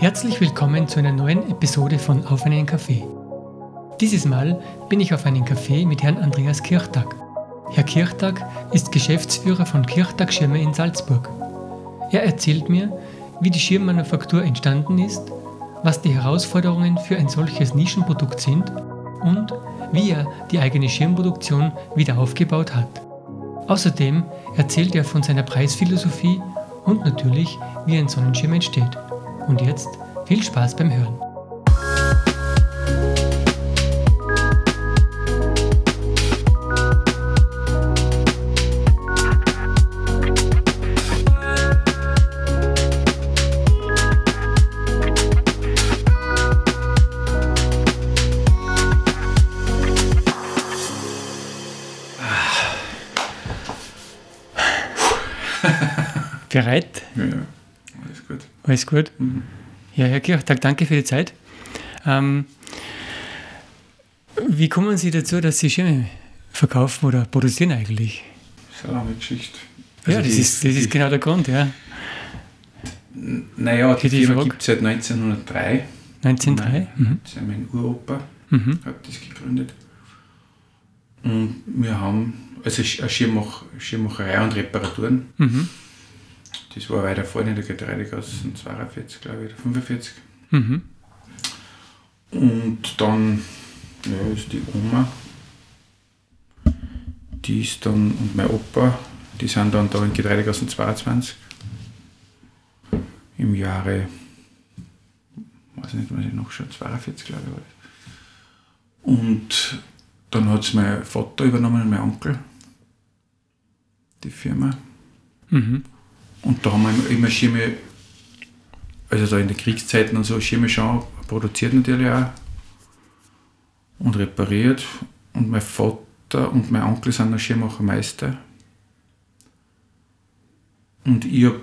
Herzlich willkommen zu einer neuen Episode von Auf einen Kaffee. Dieses Mal bin ich auf einen Kaffee mit Herrn Andreas Kirchtag. Herr Kirchtag ist Geschäftsführer von Kirchtag Schirme in Salzburg. Er erzählt mir, wie die Schirmmanufaktur entstanden ist, was die Herausforderungen für ein solches Nischenprodukt sind und wie er die eigene Schirmproduktion wieder aufgebaut hat. Außerdem erzählt er von seiner Preisphilosophie und natürlich, wie ein Sonnenschirm entsteht. Und jetzt viel Spaß beim Hören. Bereit? Ja, ja, alles gut. Mhm. Ja, Herr Kirchtag, danke für die Zeit. Ähm, wie kommen Sie dazu, dass Sie Schirme verkaufen oder produzieren eigentlich? Das ist eine lange Geschichte. ja, Also das, die- ist, das ist die- genau der Grund, ja. Naja, die Die- Firma gibt es seit 1903. 1903? Mhm. Das ist ja mein Uropa, Mhm. hat das gegründet. Und wir haben also eine Schirmmach, Schirmmacherei und Reparaturen. Mhm. Das war weiter vorne in der Getreidegasse 42, glaube ich, oder 45. Mhm. Und dann ja, ist die Oma, die ist dann, und mein Opa, die sind dann da in Getreidegassen 22 im Jahre, weiß nicht, was ich noch schon, 42 glaube ich war das. Und dann hat es mein Vater übernommen und mein Onkel, die Firma. Mhm. Und da haben wir immer Schirme, also da in den Kriegszeiten und so, Schirme schon produziert natürlich auch und repariert. Und mein Vater und mein Onkel sind noch Schirmmachermeister. Und ich habe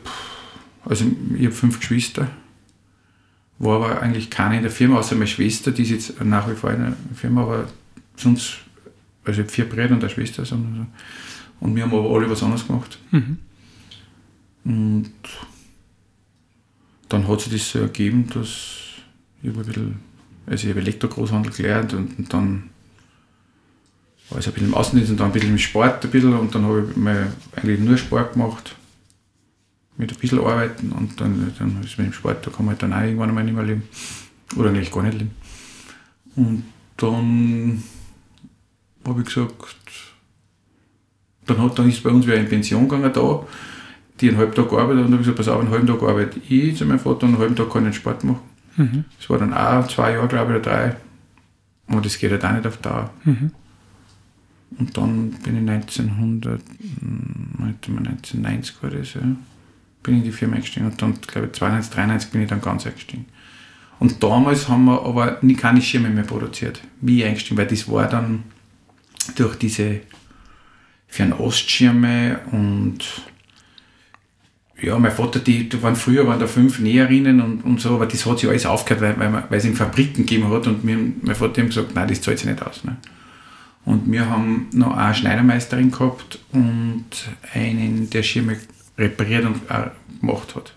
also hab fünf Geschwister, war aber eigentlich keine in der Firma, außer meine Schwester, die ist jetzt nach wie vor in der Firma, aber sonst, also ich habe vier Brüder und eine Schwester. so. Und wir haben aber alle was anderes gemacht. Mhm. Und dann hat sich das so ergeben, dass ich ein bisschen, also ich habe Elektrogroßhandel gelernt und, und dann war ich ein bisschen im Außendienst und dann ein bisschen im Sport ein bisschen und dann habe ich mal eigentlich nur Sport gemacht. Mit ein bisschen arbeiten und dann, dann ist mit dem Sport, da kann man halt dann auch irgendwann einmal nicht mehr leben. Oder eigentlich gar nicht leben. Und dann habe ich gesagt, dann, hat, dann ist bei uns wieder in Pension gegangen da die einen halben Tag gearbeitet und dann habe ich gesagt, pass auf, einen halben Tag arbeite ich zu meinem Vater und einen halben Tag kann ich den Sport machen. Mhm. Das war dann auch zwei Jahre, glaube ich, oder drei. Und das geht halt auch nicht auf Dauer. Mhm. Und dann bin ich 1900, hm, warte mal, 1990 war das, ja, bin ich in die Firma eingestiegen und dann, glaube ich, 92, 93 bin ich dann ganz eingestiegen. Und damals haben wir aber nie keine Schirme mehr produziert, wie ich eingestiegen, weil das war dann durch diese Fernostschirme und ja, mein Vater, die, die waren früher waren da fünf Näherinnen und, und so, aber das hat sich alles aufgehört, weil, weil, man- weil es in Fabriken gegeben hat und mir, mein Vater hat gesagt, nein, das zahlt sich nicht aus. Ne? Und wir haben noch eine Schneidermeisterin gehabt und einen, der Schirme repariert und gemacht hat.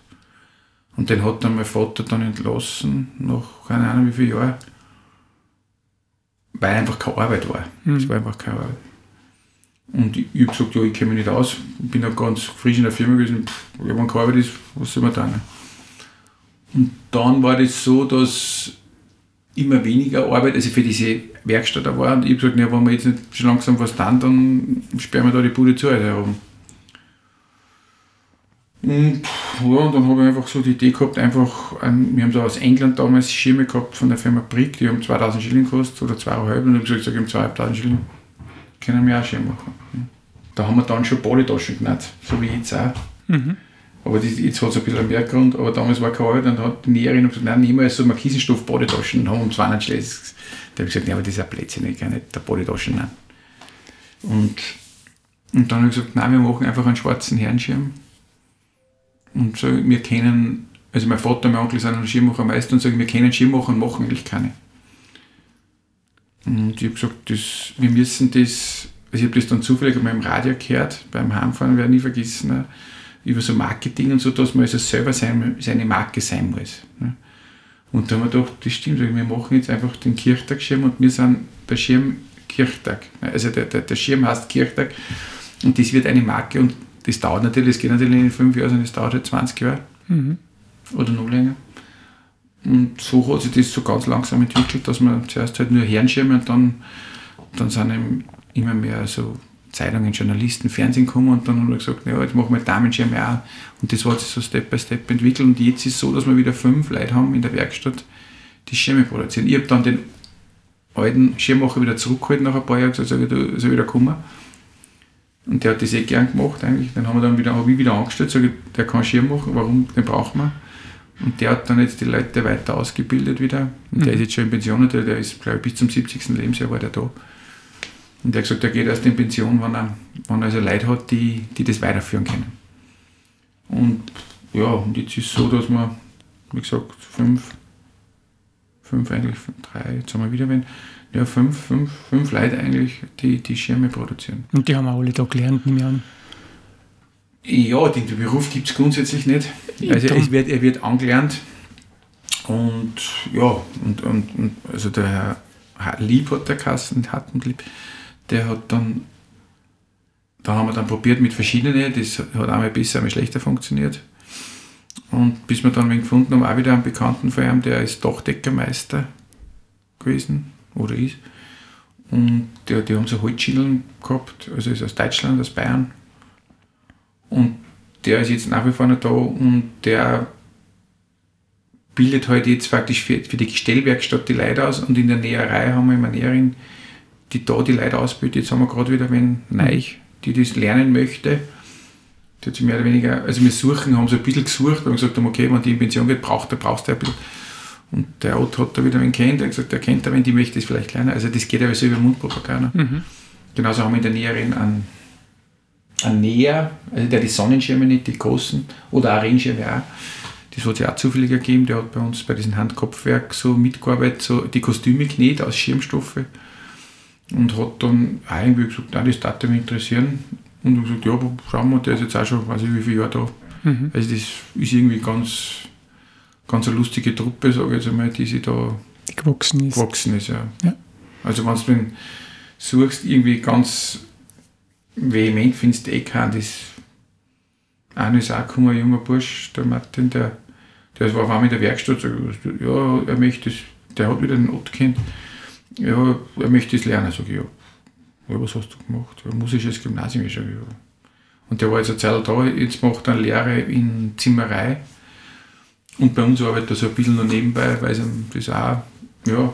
Und den hat dann mein Vater dann entlassen, nach keine Ahnung wie viele Jahren, weil einfach keine Arbeit war. Es war einfach keine Arbeit. Und ich, ich habe gesagt, ja, ich kenne mich nicht aus, ich bin ja ganz frisch in der Firma gewesen, pff, keine Arbeit ist, was soll man tun? ne? Und dann war das so, dass immer weniger Arbeit, also für diese Werkstatt da war. Und ich habe gesagt, ja, wenn wir jetzt nicht schon langsam was tun, dann sperren wir da die Bude zu herum. Und, ja, und dann habe ich einfach so die Idee gehabt, einfach, wir haben da aus England damals Schirme gehabt von der Firma Brick, die haben 2000 Schilling gekostet oder 2,5 und ich habe gesagt, ich habe 2.500 Schilling, können wir auch Schirm machen. Da haben wir dann schon Polytaschen genannt, so wie jetzt auch. Mhm. Aber das, jetzt hat es ein bisschen einen Mehrgrund, aber damals war und dann hat die Näherin gesagt, nein, niemals so Markisenstoff Bodytaschen und haben um 200 Schläge. Da habe ich gesagt, nein, aber das ist ein Blödsinn, ich kann nicht der Bodytaschen nennen. Und, und dann habe ich gesagt, nein, wir machen einfach einen schwarzen Herrenschirm. Und so, wir kennen, also mein Vater und mein Onkel sind ein Schirmmachermeister und sagen, wir kennen Schirmmacher und machen eigentlich keine. Und ich habe gesagt, das, wir müssen das, also ich habe das dann zufällig einmal im Radio gehört, beim Heimfahren, werde ich nie vergessen, ne, über so Marketing und so, dass man also selber sein, seine Marke sein muss. Ne. Und da haben wir gedacht, das stimmt, wir machen jetzt einfach den Kirchtagschirm und wir sind der Schirm Kirchtag. Also der, der, der Schirm heißt Kirchtag und das wird eine Marke und das dauert natürlich, es geht natürlich in fünf Jahren, sondern es dauert halt 20 Jahre mhm. oder noch länger. Und so hat sich das so ganz langsam entwickelt, dass man zuerst halt nur Herrenschirme und dann, dann sind immer mehr so Zeitungen, Journalisten, Fernsehen gekommen und dann haben wir gesagt, ja, jetzt machen wir Damenschirme auch. Und das hat sich so Step by Step entwickelt und jetzt ist es so, dass wir wieder fünf Leute haben in der Werkstatt, die Schirme produzieren. Ich habe dann den alten Schirmmacher wieder zurückgeholt nach ein paar Jahren, gesagt, du soll wieder kommen. Und der hat das eh gern gemacht eigentlich. Dann haben wir dann wieder, habe ich wieder angestellt, sage der kann Schirm machen, warum, den brauchen wir. Und der hat dann jetzt die Leute weiter ausgebildet wieder. Und mhm. der ist jetzt schon in Pension, der, der ist, glaube ich, bis zum 70. Lebensjahr war der da. Und der hat gesagt, er geht erst in Pension, wenn er, wenn er also Leute hat, die, die das weiterführen können. Und ja, und jetzt ist es so, dass wir, wie gesagt, fünf, fünf eigentlich, drei, jetzt haben wir wieder wen, ja, fünf, fünf, fünf Leute eigentlich, die die Schirme produzieren. Und die haben auch alle da gelernt, nehme ich an. Ja, den Beruf gibt es grundsätzlich nicht. Also es wird, er wird angelernt und ja, und, und, und also der Herr Lieb hat der Kassen, Hartenlieb, der hat dann, da haben wir dann probiert mit verschiedenen, das hat einmal besser, einmal schlechter funktioniert. Und bis wir dann wen gefunden haben, auch wieder einen Bekannten von ihm, der ist Dachdeckermeister gewesen oder ist. Und der, die haben so Holzschindeln gehabt, also ist aus Deutschland, aus Bayern. Und der ist jetzt nach wie vor noch da und der bildet halt jetzt praktisch für, für die Gestellwerkstatt die Leute aus und in der Näherei haben wir immer Näherin, die da die Leute ausbildet. Jetzt haben wir gerade wieder einen Neich, die das lernen möchte. Die hat sich mehr oder weniger, also wir suchen, haben so ein bisschen gesucht, wir gesagt haben, okay, wenn die in Pension geht, braucht, der brauchst du ein bisschen. Und der Otto hat da wieder einen kennt, der hat gesagt, der kennt da, wenn die möchte es vielleicht lernen. Also das geht ja so über Mundpropaganda. Mhm. Genauso haben wir in der Näherin einen Näher, also der die Sonnenschirme nicht, die großen, oder auch Regenschirme auch. Das hat es ja auch zufälliger gegeben, der hat bei uns bei diesem Handkopfwerk so mitgearbeitet, so die Kostüme genäht aus Schirmstoffe und hat dann auch irgendwie gesagt, nein, das darf mich interessieren. Und ich gesagt, ja, schauen wir, der ist jetzt auch schon, weiß ich wie viele Jahre da. Mhm. Also das ist irgendwie ganz, ganz eine lustige Truppe, sage ich jetzt einmal, die sich da gewachsen ist. Gewachsen ist ja. ja. Also wenn du suchst, irgendwie ganz vehement findest du eh keinen. Das einer ist auch gekommen, ein junger Bursch, der Martin, der, der war auf einmal in der Werkstatt, sagt, ja, er möchte das, der hat wieder den Ott kennt ja, er möchte das lernen. Sag ich, ja. ja, was hast du gemacht? Ja, musisches Gymnasium. Ich sage, ja. Und der war jetzt eine Zeit da, jetzt macht er eine Lehre in Zimmerei. Und bei uns arbeitet er so ein bisschen noch nebenbei, weil ihm das auch, ja,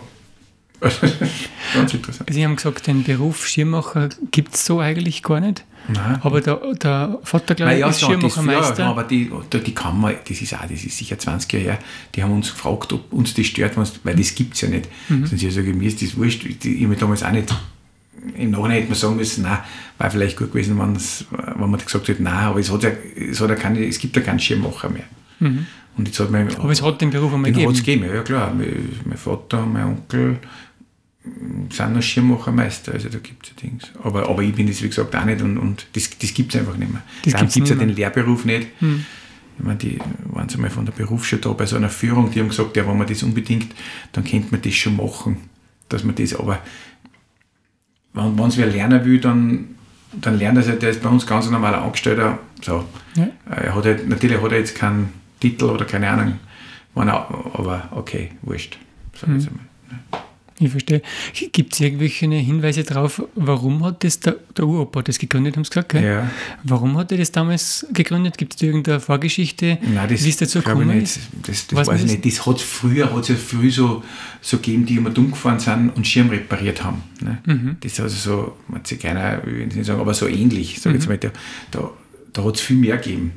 ganz interessant. Sie haben gesagt, den Beruf Schirmmacher gibt es so eigentlich gar nicht. Nein. Aber der, der Vater, glaube ich, ja, ist Schirmmachermeister. Ja, aber die, die kann man, das ist auch, das ist sicher 20 Jahre her, die haben uns gefragt, ob uns das stört, weil das gibt es ja nicht. Mhm. Sonst ich sagen, mir ist das wurscht, ich habe damals auch nicht, im Nachhinein hätte man sagen müssen, nein, war vielleicht gut gewesen, wenn man gesagt hätte, nein, aber es, hat ja, es, hat ja keine, es gibt ja keinen Schirmmacher mehr. Mhm. Und jetzt hat man, aber es hat den Beruf einmal gegeben. Den hat es gegeben, ja klar. Mein Vater, mein Onkel, sind noch Schirmmachermeister, also da gibt es ja Dings. Aber, aber ich bin das, wie gesagt, auch nicht und, und das, das gibt es einfach nicht mehr. Das Dann gibt es ja den Lehrberuf nicht. Hm. Ich meine, die waren sie mal von der Berufsschule da bei so einer Führung, die haben gesagt, ja, wenn man das unbedingt, dann könnte man das schon machen. Dass man das, aber wenn es wer lernen will, dann, dann lernt er es der ist bei uns ganz ein normaler Angestellter. So. Ja. Er hat halt, natürlich hat er jetzt keinen Titel oder keine Ahnung, aber okay, wurscht. Hm. Ich verstehe. Gibt es irgendwelche Hinweise darauf, warum hat das der, der Uropa das gegründet, haben Sie gesagt, gell? Ja. Warum hat er das damals gegründet? Gibt es irgendeine Vorgeschichte, Nein, das wie es dazu gekommen ist? Das, das weiß, ich nicht. Das hat früher, hat es ja früh so, so gegeben, die immer dumm gefahren sind und Schirm repariert haben. Ne? Mhm. Das ist also so, man sich keiner, ich will nicht sagen, aber so ähnlich, sag mhm. jetzt mal, da, da, da hat es viel mehr gegeben.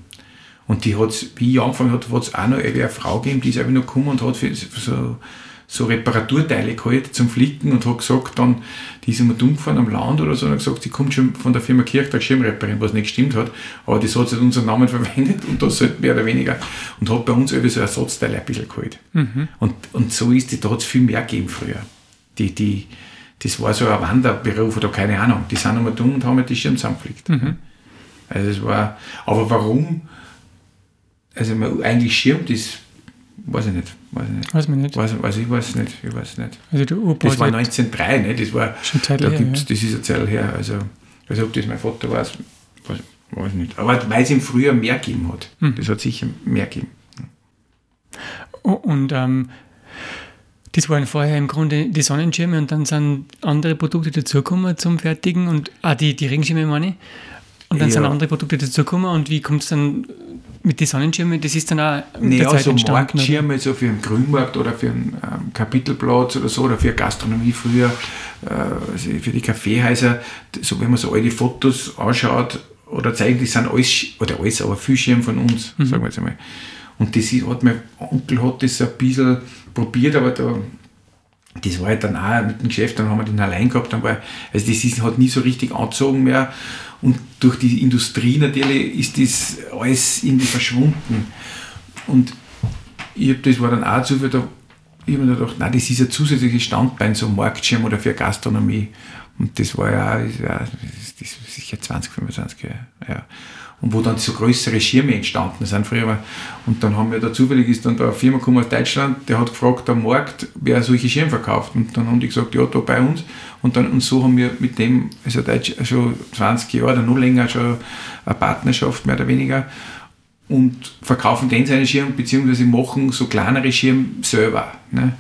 Und die hat wie ich angefangen habe, hat es auch noch eine Frau gegeben, die ist einfach noch gekommen und hat für so so Reparaturteile geholt zum Flicken und hat gesagt, dann, die ist immer dumm gefahren am Land oder so, und hat gesagt, sie kommt schon von der Firma Kirchtag Schirm reparieren, was nicht gestimmt hat, aber das hat sie unseren Namen verwendet und das halt mehr oder weniger und hat bei uns irgendwie so Ersatzteile ein bisschen geholt. Mhm. Und, und so ist die, da hat es viel mehr gegeben früher. Die, die, das war so ein Wanderberuf oder keine Ahnung, die sind immer dumm und haben halt die Schirm zusammengeflickt. Mhm. Also es war, aber warum, also eigentlich Schirm, das weiß ich nicht Weiß ich nicht. Weiß man nicht. Weiß, weiß ich weiß nicht. Ich weiß nicht. Also der Opa Das war hat ja 1903, ne? Das war, schon Zeit da her, gibt's, ja. das ist eine Zeit her. Also, also ob das mein Vater war, weiß, weiß ich nicht. Aber weil es ihm früher mehr gegeben hat. Mhm. Das hat sicher mehr gegeben. Oh, Und ähm, das waren vorher im Grunde die Sonnenschirme und dann sind andere Produkte dazugekommen zum Fertigen und ah, die, die Regenschirme meine ich. Und dann Ja. sind andere Produkte dazugekommen und wie kommt es dann mit den Sonnenschirmen? Das ist dann auch mit der Naja, Zeit so entstanden. oder? Marktschirme, so für einen Grünmarkt oder für einen ähm, Kapitelplatz oder so, oder für Gastronomie früher, äh, also für die Kaffeehäuser, so wenn man so alte Fotos anschaut oder zeigt, das sind alles, oder alles, aber viel Schirme von uns, Mhm. sagen wir jetzt einmal. Und das hat mein Onkel hat das ein bisschen probiert, aber da, das war halt dann auch mit dem Geschäft, dann haben wir den allein gehabt, dann war, also das ist, hat nie so richtig angezogen mehr und durch die Industrie natürlich ist das alles irgendwie verschwunden. Und ich hab, das war dann auch zu viel, da, ich habe mir gedacht, nein, das ist ein zusätzliches Standbein, so ein Marktschirm oder für Gastronomie. Und das war ja, das, das ist sicher 20, 25 Jahre. Ja. Und wo dann so größere Schirme entstanden sind früher. Und dann haben wir da zufällig ist dann da eine Firma gekommen aus Deutschland, der hat gefragt am Markt, wer solche Schirme verkauft. Und dann haben die gesagt, ja, da bei uns. Und, dann, und so haben wir mit dem, also Deutsch, schon 20 Jahre oder noch länger schon eine Partnerschaft, mehr oder weniger und verkaufen den seine Schirm, beziehungsweise machen so kleinere Schirme selber. Ne?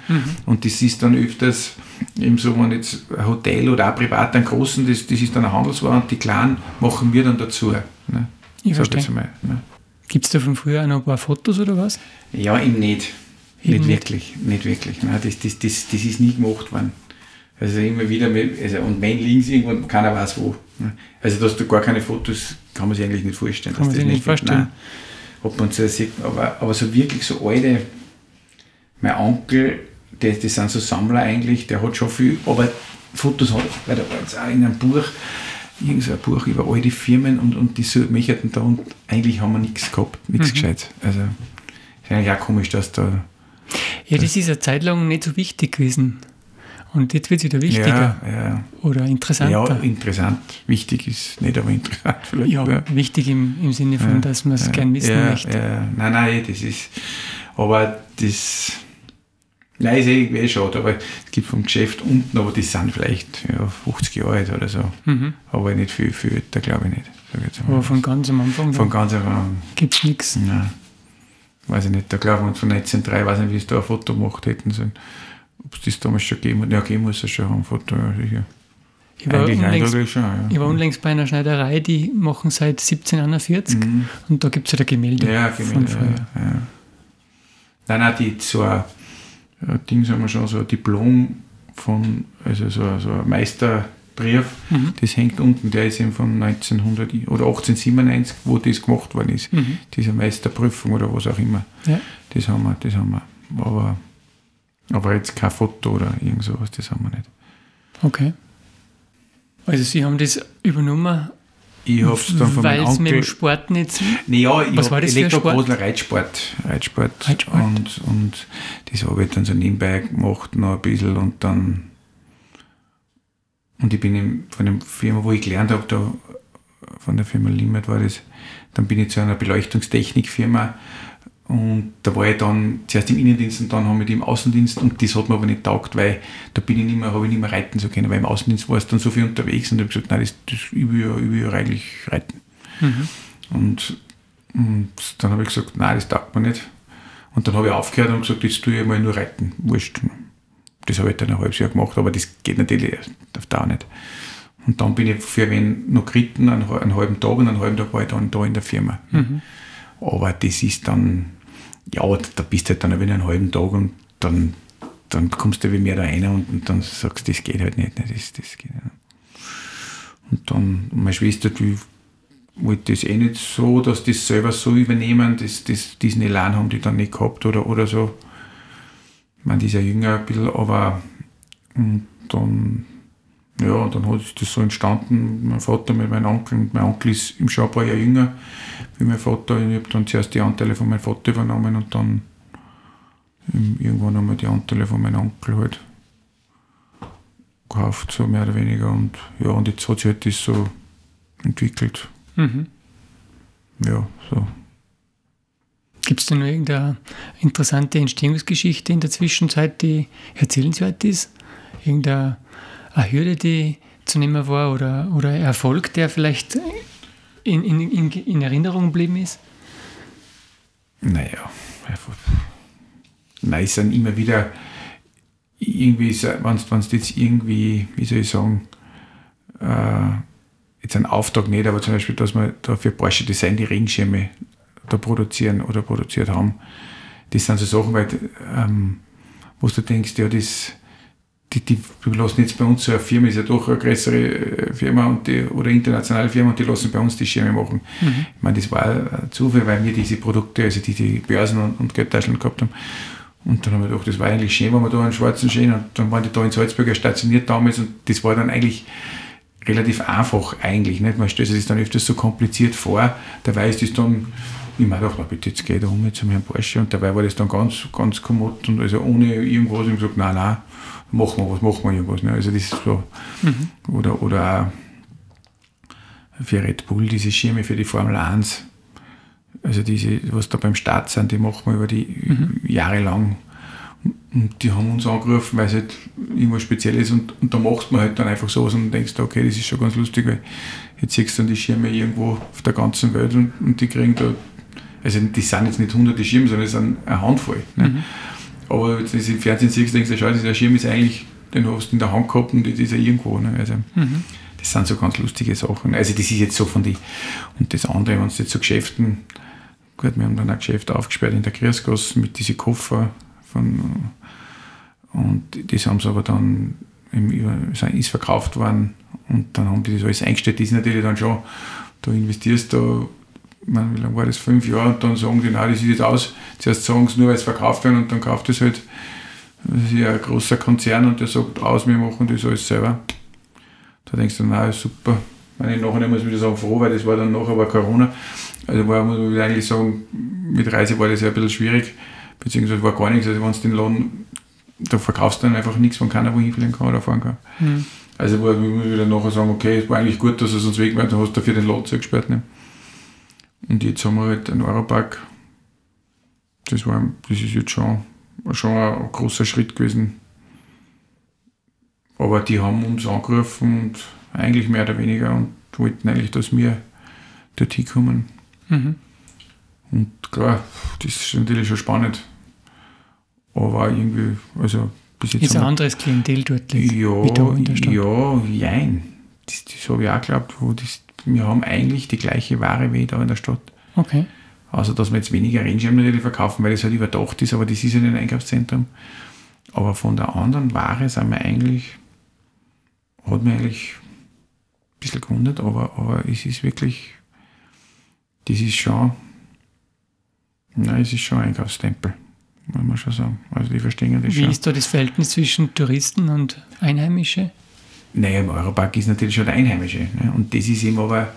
Und das ist dann öfters eben so, wenn jetzt ein Hotel oder auch privat einen großen, das, das ist dann eine Handelsware und die kleinen machen wir dann dazu. Ne? Ich Sag verstehe. ne? Gibt es da von früher noch ein paar Fotos oder was? Ja, eben nicht. Eben nicht wirklich, nicht wirklich. Nein, das, das, das, das ist nie gemacht worden. Also immer wieder, mit, also, und wenn liegen sie irgendwo, keiner weiß wo. ne? Also dass du gar keine Fotos, kann man sich eigentlich nicht vorstellen. Kann man sich nicht vorstellen. Nein, ob man so sieht, aber, aber so wirklich so alte, mein Onkel, der, das sind so Sammler eigentlich, der hat schon viel, aber Fotos hat, weil da war jetzt auch in einem Buch, irgend so ein Buch über alte Firmen und, und die so, möchten da und eigentlich haben wir nichts gehabt, nichts Mhm. gescheit. Also ist eigentlich auch komisch, dass da Ja, das ist eine Zeit lang nicht so wichtig gewesen. Und jetzt wird es wieder wichtiger Ja, ja. oder ja, interessanter. interessant. Wichtig ist nicht, aber interessant vielleicht. Ja, wichtig im, im Sinne von, Ja, dass man es ja, gern wissen ja, möchte. Ja, nein, nein, das ist. Aber das. Nein, ist eh, eh schade, aber es gibt vom Geschäft unten, aber die sind vielleicht ja, 50 Jahre alt oder so. Mhm. Aber nicht viel, viel älter, glaube ich nicht. Ich. Aber von ganz am Anfang von ganz Anfang. gibt es nichts. Nein. Weiß ich nicht. Da glaube ich, von 1903, weiß nicht, wie sie da ein Foto gemacht hätten sollen. Ob es das damals schon gegeben hat. Ja, gegeben muss es schon haben, ein Foto, ja, sicher. Ich war, unlängst, schon, ja. ich war unlängst bei einer Schneiderei, die machen seit 1741 und da gibt es ja ein Gemälde Mhm. Ja, von Gemälde, früher. ja, ja. Nein, nein, die, so ein, ein Ding, sagen wir schon, so ein Diplom von, also so, ein- so ein Meisterbrief, Mhm. das hängt unten, der ist eben von 1900 oder 1897, wo das gemacht worden ist. Mhm. Diese Meisterprüfung oder was auch immer. Ja. Das haben wir, das haben wir. Aber, aber jetzt kein Foto oder irgend sowas, das haben wir nicht. Okay. Also Sie haben das übernommen, Ich habe es dann von weil meinem es mit dem Onkel... Sport nicht... Naja, ich Was war das für ein Elektrogroßler Reitsport. Reitsport. Reitsport. Und, und das habe ich dann so nebenbei gemacht, noch ein bisschen und dann. Und ich bin im, von der Firma, wo ich gelernt habe, da, von der Firma Limit war das, dann bin ich zu einer Beleuchtungstechnikfirma und da war ich dann zuerst im Innendienst und dann haben wir die im Außendienst und das hat mir aber nicht taugt, weil da bin ich nicht mehr, habe ich nicht mehr reiten zu können, weil im Außendienst war es dann so viel unterwegs und habe gesagt, nein, das, das ich will ja, ich will ja eigentlich reiten. Mhm. Und, und dann habe ich gesagt, nein, das taugt mir nicht. Und dann habe ich aufgehört und gesagt, jetzt tue ich mal nur reiten. Wurscht. Das habe ich dann ein halbes Jahr gemacht, aber das geht natürlich auf Dauer nicht. Und dann bin ich für wen noch geritten, einen, einen halben Tag und einen halben Tag war ich dann da in der Firma. Mhm. Aber das ist dann, ja, da bist du halt dann wieder einen halben Tag und dann, dann kommst du wie mehr da rein und, und dann sagst du, das geht halt nicht. Ne? Das, das geht nicht. Und dann, meine Schwester, die wollte das eh nicht so, dass die das selber so übernehmen, das, das, diesen Elan haben die dann nicht gehabt oder, oder so. Ich meine, die ist ja jünger ein bisschen, aber und dann, ja, dann hat das so entstanden, mein Vater mit meinem Onkel, und mein Onkel ist im Schau ein paar Jahre jünger wie mein Vater. Ich habe dann zuerst die Anteile von meinem Vater übernommen und dann irgendwann einmal die Anteile von meinem Onkel halt gekauft, so mehr oder weniger. Und ja, und jetzt hat sich halt das so entwickelt. Mhm. Ja, so. Gibt es da noch irgendeine interessante Entstehungsgeschichte in der Zwischenzeit, die erzählenswert ist? Irgendeine Hürde, die zu nehmen war oder, oder Erfolg, der vielleicht in, in, in, in Erinnerung geblieben ist? Naja, nein, es sind immer wieder irgendwie, wenn es jetzt irgendwie, wie soll ich sagen, äh, jetzt ein Auftrag nicht, aber zum Beispiel, dass wir da für Porsche Design die Regenschirme da produzieren oder produziert haben, das sind so Sachen, weil, ähm, wo du denkst, ja, das, die, die lassen jetzt bei uns so eine Firma, ist ja doch eine größere äh, Firma und die, oder internationale Firma und die lassen bei uns die Schirme machen. Mhm. Ich meine, das war Zufall, weil wir diese Produkte, also diese Börsen und, und Geldtaschen gehabt haben. Und dann haben wir gedacht, das war eigentlich schön, wenn wir da einen schwarzen Schein und dann waren die da in Salzburg stationiert damals und das war dann eigentlich relativ einfach eigentlich. Nicht? Man stellt sich das dann öfters so kompliziert vor, dabei ist das dann, ich meine, gedacht, bitte, jetzt geht er um zum Herrn Porsche und dabei war das dann ganz, ganz kommod und also ohne irgendwas, ich habe gesagt, nein, nein, machen wir was, machen wir irgendwas. Ne? Also das ist so, mhm. oder, oder auch für Red Bull diese Schirme für die Formel 1, also diese, was da beim Start sind, die machen wir über die mhm. Jahre lang. Und die haben uns angerufen, weil es halt irgendwas Spezielles ist und, und da machst man halt dann einfach sowas und denkst, okay, das ist schon ganz lustig, weil jetzt siehst du dann die Schirme irgendwo auf der ganzen Welt und, und die kriegen da, also die sind jetzt nicht hunderte Schirme, sondern es sind eine Handvoll. Ne? Mhm. Aber wenn du das im Fernsehen siehst, denkst du, schau, dieser Schirm ist eigentlich, den hast du in der Hand gehabt und das ist ja irgendwo. Ne? Also, mhm. Das sind so ganz lustige Sachen. Also das ist jetzt so von die, und das andere, wenn es jetzt so Geschäften, gut, wir haben dann ein Geschäft aufgesperrt in der Kirchgasse mit diesen Koffer von, und das haben sie aber dann im, ist verkauft worden und dann haben die das alles eingestellt. Das ist natürlich dann schon, da investierst du meine, wie lange war das? Fünf Jahre und dann sagen die, nein, das sieht jetzt aus. Zuerst sagen sie nur, weil es verkauft wird und dann kauft es halt. Das ist ja ein großer Konzern und der sagt aus, wir machen das alles selber. Da denkst du, nein, super. Meine, nachher muss ich wieder sagen, froh, weil das war dann nachher war Corona. Also war, muss man eigentlich sagen, mit Reise war das ja ein bisschen schwierig, beziehungsweise war gar nichts. Also wenn du den Laden, da verkaufst du dann einfach nichts, wenn keiner wohin fliegen kann oder fahren kann. Mhm. Also war, muss ich wieder nachher sagen, okay, es war eigentlich gut, dass es uns weg war, dann hast du dafür den Laden zugesperrt. Ne? Und jetzt haben wir halt einen Europark. Das, war, das ist jetzt schon, schon ein großer Schritt gewesen. Aber die haben uns angerufen und eigentlich mehr oder weniger und wollten eigentlich, dass wir dorthin kommen. Mhm. Und klar, das ist natürlich schon spannend. Aber irgendwie, also bis jetzt. Ist ein anderes Klientel dort liegt, ja, wie da in der Stadt. Ja, jein. Das, das habe ich auch geglaubt, wo das wir haben eigentlich die gleiche Ware wie da in der Stadt. Okay. Also, dass wir jetzt weniger Rennschirme natürlich verkaufen, weil das halt überdacht ist, aber das ist ja ein Einkaufszentrum. Aber von der anderen Ware sind wir eigentlich, hat mich eigentlich ein bisschen gewundert, aber, aber es ist wirklich, das ist schon, nein, es ist schon ein Einkaufstempel, muss man schon sagen. Also die verstehen das Wie schon. ist da das Verhältnis zwischen Touristen und Einheimische? Naja, im Europark ist natürlich schon der Einheimische. Ne? Und das ist eben aber.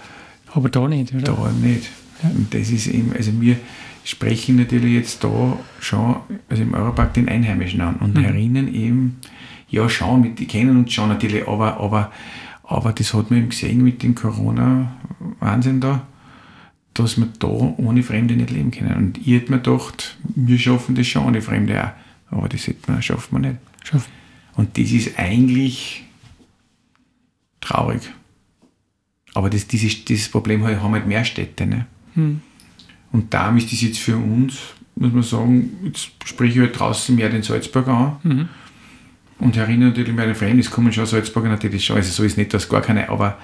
Aber da nicht, oder? Da nicht. Ja. Und das ist eben, also wir sprechen natürlich jetzt da schon, also im Europark den Einheimischen an und mhm. herinnen eben, ja, schauen, die kennen uns schon natürlich, aber, aber, aber das hat man eben gesehen mit dem Corona-Wahnsinn da, dass wir da ohne Fremde nicht leben können. Und ich hätte mir gedacht, wir schaffen das schon ohne Fremde auch. Aber das hätte man, schaffen wir nicht. Schaffen. Und das ist eigentlich traurig. Aber das, dieses, dieses Problem haben halt mehr Städte. Ne? Hm. Und darum ist das jetzt für uns, muss man sagen, jetzt spreche ich halt draußen mehr den Salzburger an. Mhm. Und erinnere natürlich meine Freunde, es kommen schon Salzburger natürlich schon. Also so ist nicht, dass gar keine, aber,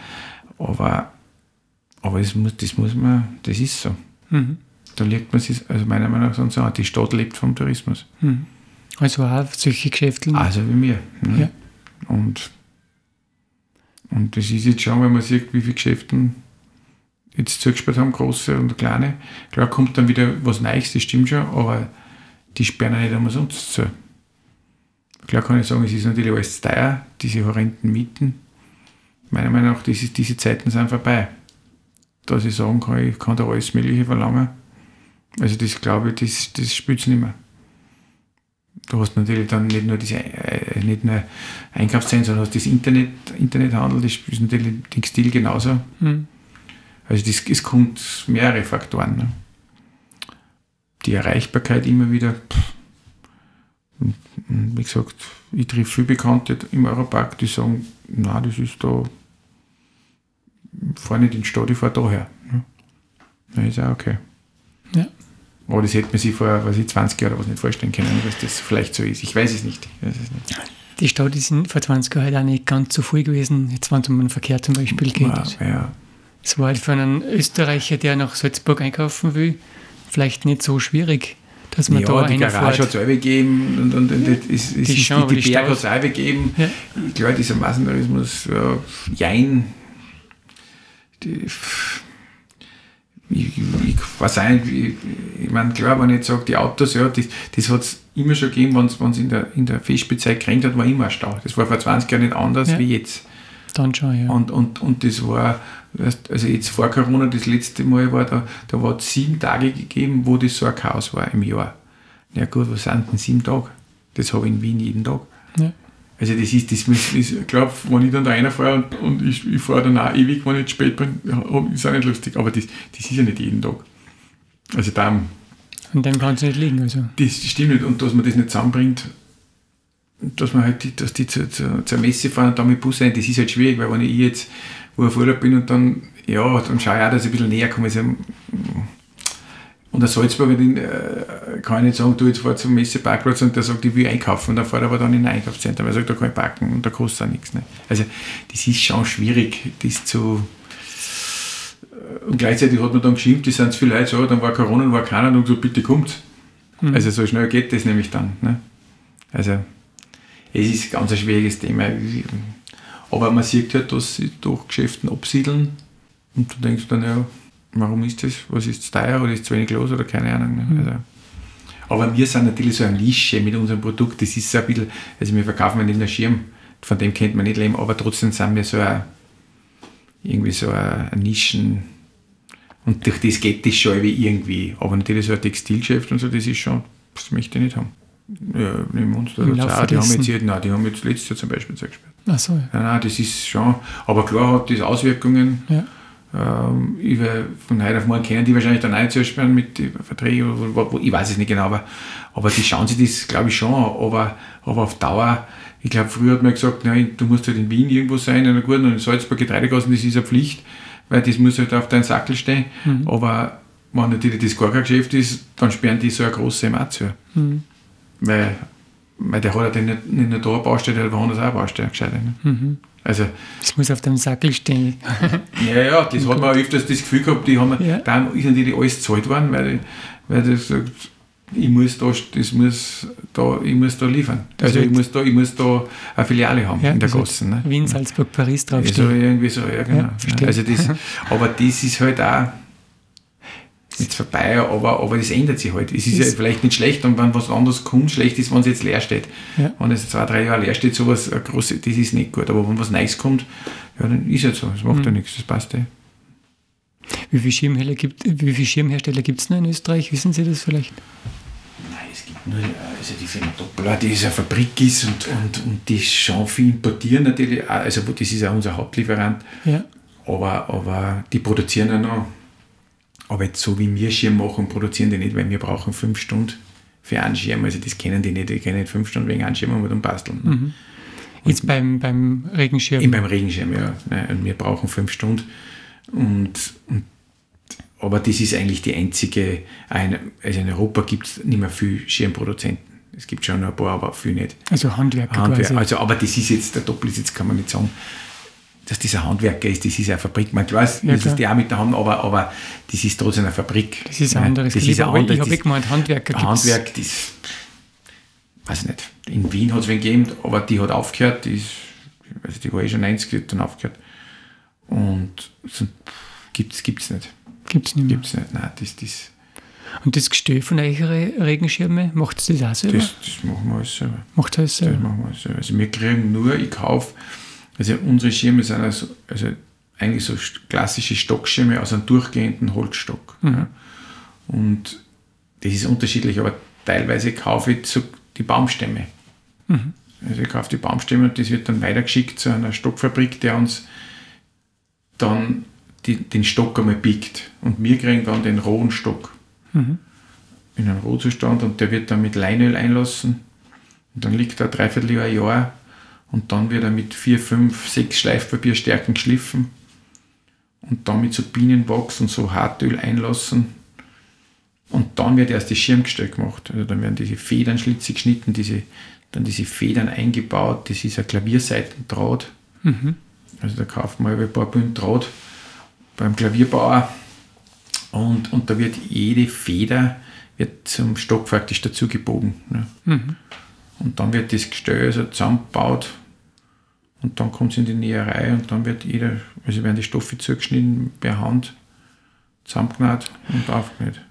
aber, aber das, muss, das muss man, das ist so. Mhm. Da liegt man sich, also meiner Meinung nach so, die Stadt lebt vom Tourismus. Mhm. Also auch solche Geschäfte? Also wie mir. Ne? Ja. Und und das ist jetzt schon, wenn man sieht, wie viele Geschäfte jetzt zugesperrt haben, große und kleine. Klar kommt dann wieder was Neues, das stimmt schon, aber die sperren ja nicht einmal sonst zu. Klar kann ich sagen, es ist natürlich alles teuer, diese horrenden Mieten. Meiner Meinung nach, diese, diese Zeiten sind vorbei. Dass ich sagen kann, ich kann da alles Mögliche verlangen. Also das glaube ich, das, das spielt es nicht mehr du hast natürlich dann nicht nur diese äh, nicht nur Einkaufszentren, sondern hast das Internet, Internethandel, das ist natürlich den Stil genauso. Mhm. Also das, es kommt mehrere Faktoren, ne? die Erreichbarkeit immer wieder. Und, und wie gesagt, ich treffe viele Bekannte im Europark, die sagen, na, das ist da, fahr nicht in die Stadt, ich fahr daher. Ja. Dann ist auch okay. Ja. Aber das hätte man sich vor weiß ich, 20 Jahren was nicht vorstellen können, dass das vielleicht so ist. Ich weiß es nicht. Ich weiß es nicht. Die Stadt ist vor 20 Jahren halt auch nicht ganz so voll gewesen, jetzt wenn es um den Verkehr zum Beispiel geht. Ja, ja. Es war halt für einen Österreicher, der nach Salzburg einkaufen will, vielleicht nicht so schwierig, dass man ja, da die Garage hat es gegeben und, und, und Ja. das ist, ist, Die ist, aber die, die Berge hat es gegeben. Ja. Ich glaube, dieser Massentourismus, ja, jein. Die, ich, ich weiß auch nicht, ich, ich meine, klar, wenn ich jetzt sage, die Autos, ja, das, das hat es immer schon gegeben, wenn es in der, in der Festspielzeit geregnet hat, war immer ein Stau. Das war vor 20 Jahren nicht anders Ja. wie jetzt. Dann schon, ja. Und, und, und das war, also jetzt vor Corona, das letzte Mal war da, da war es sieben Tage gegeben, wo das so ein Chaos war im Jahr. Ja gut, was sind denn sieben Tage? Das habe ich in Wien jeden Tag. ja. Also das ist, das muss, ich glaube, wenn ich dann da reinfahre und, und ich, ich fahre dann auch ewig, wenn ich zu spät bin, ist auch nicht lustig. Aber das, das ist ja nicht jeden Tag. Also da, Und dann kann es nicht liegen. Also. das stimmt nicht. Und dass man das nicht zusammenbringt, dass man halt, die, dass die zur, zur, zur Messe fahren und dann mit Bus rein, das ist halt schwierig, weil wenn ich jetzt wo ich auf Urlaub bin und dann, ja, dann schaue ich auch, dass ich ein bisschen näher komme. Also, und der Salzburger, den äh, kann ich nicht sagen, du jetzt fahr zum Messeparkplatz und der sagt, ich will einkaufen. Und der fährt aber dann in ein Einkaufszentrum, weil er sagt, da kann ich parken und da kostet auch nichts. Ne? Also das ist schon schwierig, das zu... äh, Und gleichzeitig hat man dann geschimpft, die sind zu viele Leute so, dann war Corona und war keiner und so, bitte kommt. Also so schnell geht das nämlich dann. Ne? Also es ist ganz ein schwieriges Thema. Aber man sieht halt, dass sie doch Geschäften absiedeln und du denkst dann, ja, warum ist das? Was ist zu teuer oder ist zu wenig los oder keine Ahnung. Ne? Also, aber wir sind natürlich so eine Nische mit unserem Produkt. Das ist so ein bisschen, also wir verkaufen nicht einen Schirm, von dem kennt man nicht leben, aber trotzdem sind wir so ein, irgendwie so ein, ein Nischen. Und durch das geht das schon irgendwie. Aber natürlich so ein Textilgeschäft und so, das ist schon, das möchte ich nicht haben. Ja, neben uns da auch, die haben jetzt, hier- nein, die haben jetzt letztes Jahr zum Beispiel zugesperrt. Ach so, Nein, nein, das ist schon, aber klar hat das Auswirkungen. ja. Ähm, über, von heute auf morgen können die wahrscheinlich dann auch zusperren mit Verträgen, oder wo, ich weiß es nicht genau, aber, aber die schauen sich das, glaube ich, schon an. Aber, aber auf Dauer, ich glaube, früher hat man gesagt, nein, du musst halt in Wien irgendwo sein, in einer guten, und in Salzburg Getreidegassen, das ist eine Pflicht, weil das muss halt auf deinen Sackel stehen. Aber wenn natürlich das gar kein Geschäft ist, dann sperren die so eine große Markt zu. Mhm. Weil, weil der hat ja nicht, nicht nur da eine Baustelle, der hat woanders auch eine Baustelle, gescheiter. Ne? Also, Das muss auf dem Sackel stehen. ja, ja, das hat man auch öfters das Gefühl gehabt, die haben, Ja. da ist natürlich alles gezahlt worden, weil, weil das sagt, ich muss da, das muss da, ich muss da liefern. Das Also ich wird- muss da, ich muss da eine Filiale haben Ja, in der Gasse. Ne? Wien, Salzburg, Paris Also draufstehen. irgendwie so, ja genau. Ja, also das, aber das ist halt auch jetzt vorbei, aber, aber das ändert sich halt. Es ist ja Ist- vielleicht nicht schlecht und wenn was anderes kommt, schlecht ist, wenn es jetzt leer steht. Ja. Wenn es zwei, drei Jahre leer steht, sowas, eine große, das ist nicht gut. Aber wenn was Neues kommt, ja, dann ist es so. Das Mhm. macht ja nichts, das passt eh. Wie viele Schirmhersteller gibt wie viele Schirmhersteller gibt es noch in Österreich? Wissen Sie das vielleicht? Nein, es gibt nur also die Firma Doppler, die ist eine Fabrik ist und, und, und die schon viel importieren natürlich. auch. Also das ist auch unser Hauptlieferant. Ja. Aber, aber die produzieren ja noch. Aber jetzt so wie wir Schirm machen, produzieren die nicht, weil wir brauchen fünf Stunden für einen Schirm. Also das kennen die nicht. Die können nicht fünf Stunden wegen einem Schirm und dann basteln. Jetzt beim, beim Regenschirm. Eben beim Regenschirm, ja. Und wir brauchen fünf Stunden. Und, und, aber das ist eigentlich die einzige, also in Europa gibt es nicht mehr viel Schirmproduzenten. Es gibt schon ein paar, aber viel nicht. also Handwerker Handwerk, quasi. also, aber das ist jetzt, der Doppel ist jetzt, kann man nicht sagen, dass dieser Handwerker ist, das ist eine Fabrik. Man weiß, Ja, das ist die auch mit der Hand, aber, aber das ist trotzdem eine Fabrik. das ist ein anderes das ist ein Aber ich anderes- habe das- eh gemeint, Handwerker gibt es. Handwerk, das, weiß ich nicht, in Wien hat es wen gegeben, aber die hat aufgehört, die, ist, also die war eh schon 90, die hat dann aufgehört. Und so, gibt es nicht. Gibt es nicht mehr. Gibt's nicht. Nein, das, das, Und das Gestell von euren Regenschirme, macht ihr das auch selber? das, das machen wir alles selber. macht ihr das Das selber? machen wir alles selber. Also wir kriegen nur, ich kaufe, also unsere Schirme sind also, also eigentlich so klassische Stockschirme aus einem durchgehenden Holzstock. Ja. Und das ist unterschiedlich, aber teilweise kaufe ich so die Baumstämme. Also ich kaufe die Baumstämme und das wird dann weitergeschickt zu einer Stockfabrik, der uns dann die, den Stock einmal biegt. Und wir kriegen dann den rohen Stock. in einen Rohzustand und der wird dann mit Leinöl einlassen. Und dann liegt er dreiviertel Jahr und dann wird er mit vier, fünf, sechs Schleifpapierstärken geschliffen und dann mit so Bienenwachs und so Hartöl einlassen. Und dann wird erst das Schirmgestell gemacht. Also dann werden diese Federn schlitzig geschnitten, diese, dann diese Federn eingebaut. Das ist ein Klavierseitendraht. Mhm. Also da kauft man ein paar Bünden Draht beim Klavierbauer. Und, und da wird jede Feder wird zum Stock praktisch dazu gebogen. Ne? Mhm. Und dann wird das Gestell also zusammengebaut und dann kommt es in die Näherei und dann wird jeder, also werden die Stoffe zugeschnitten per Hand, zusammengenäht und aufgenäht.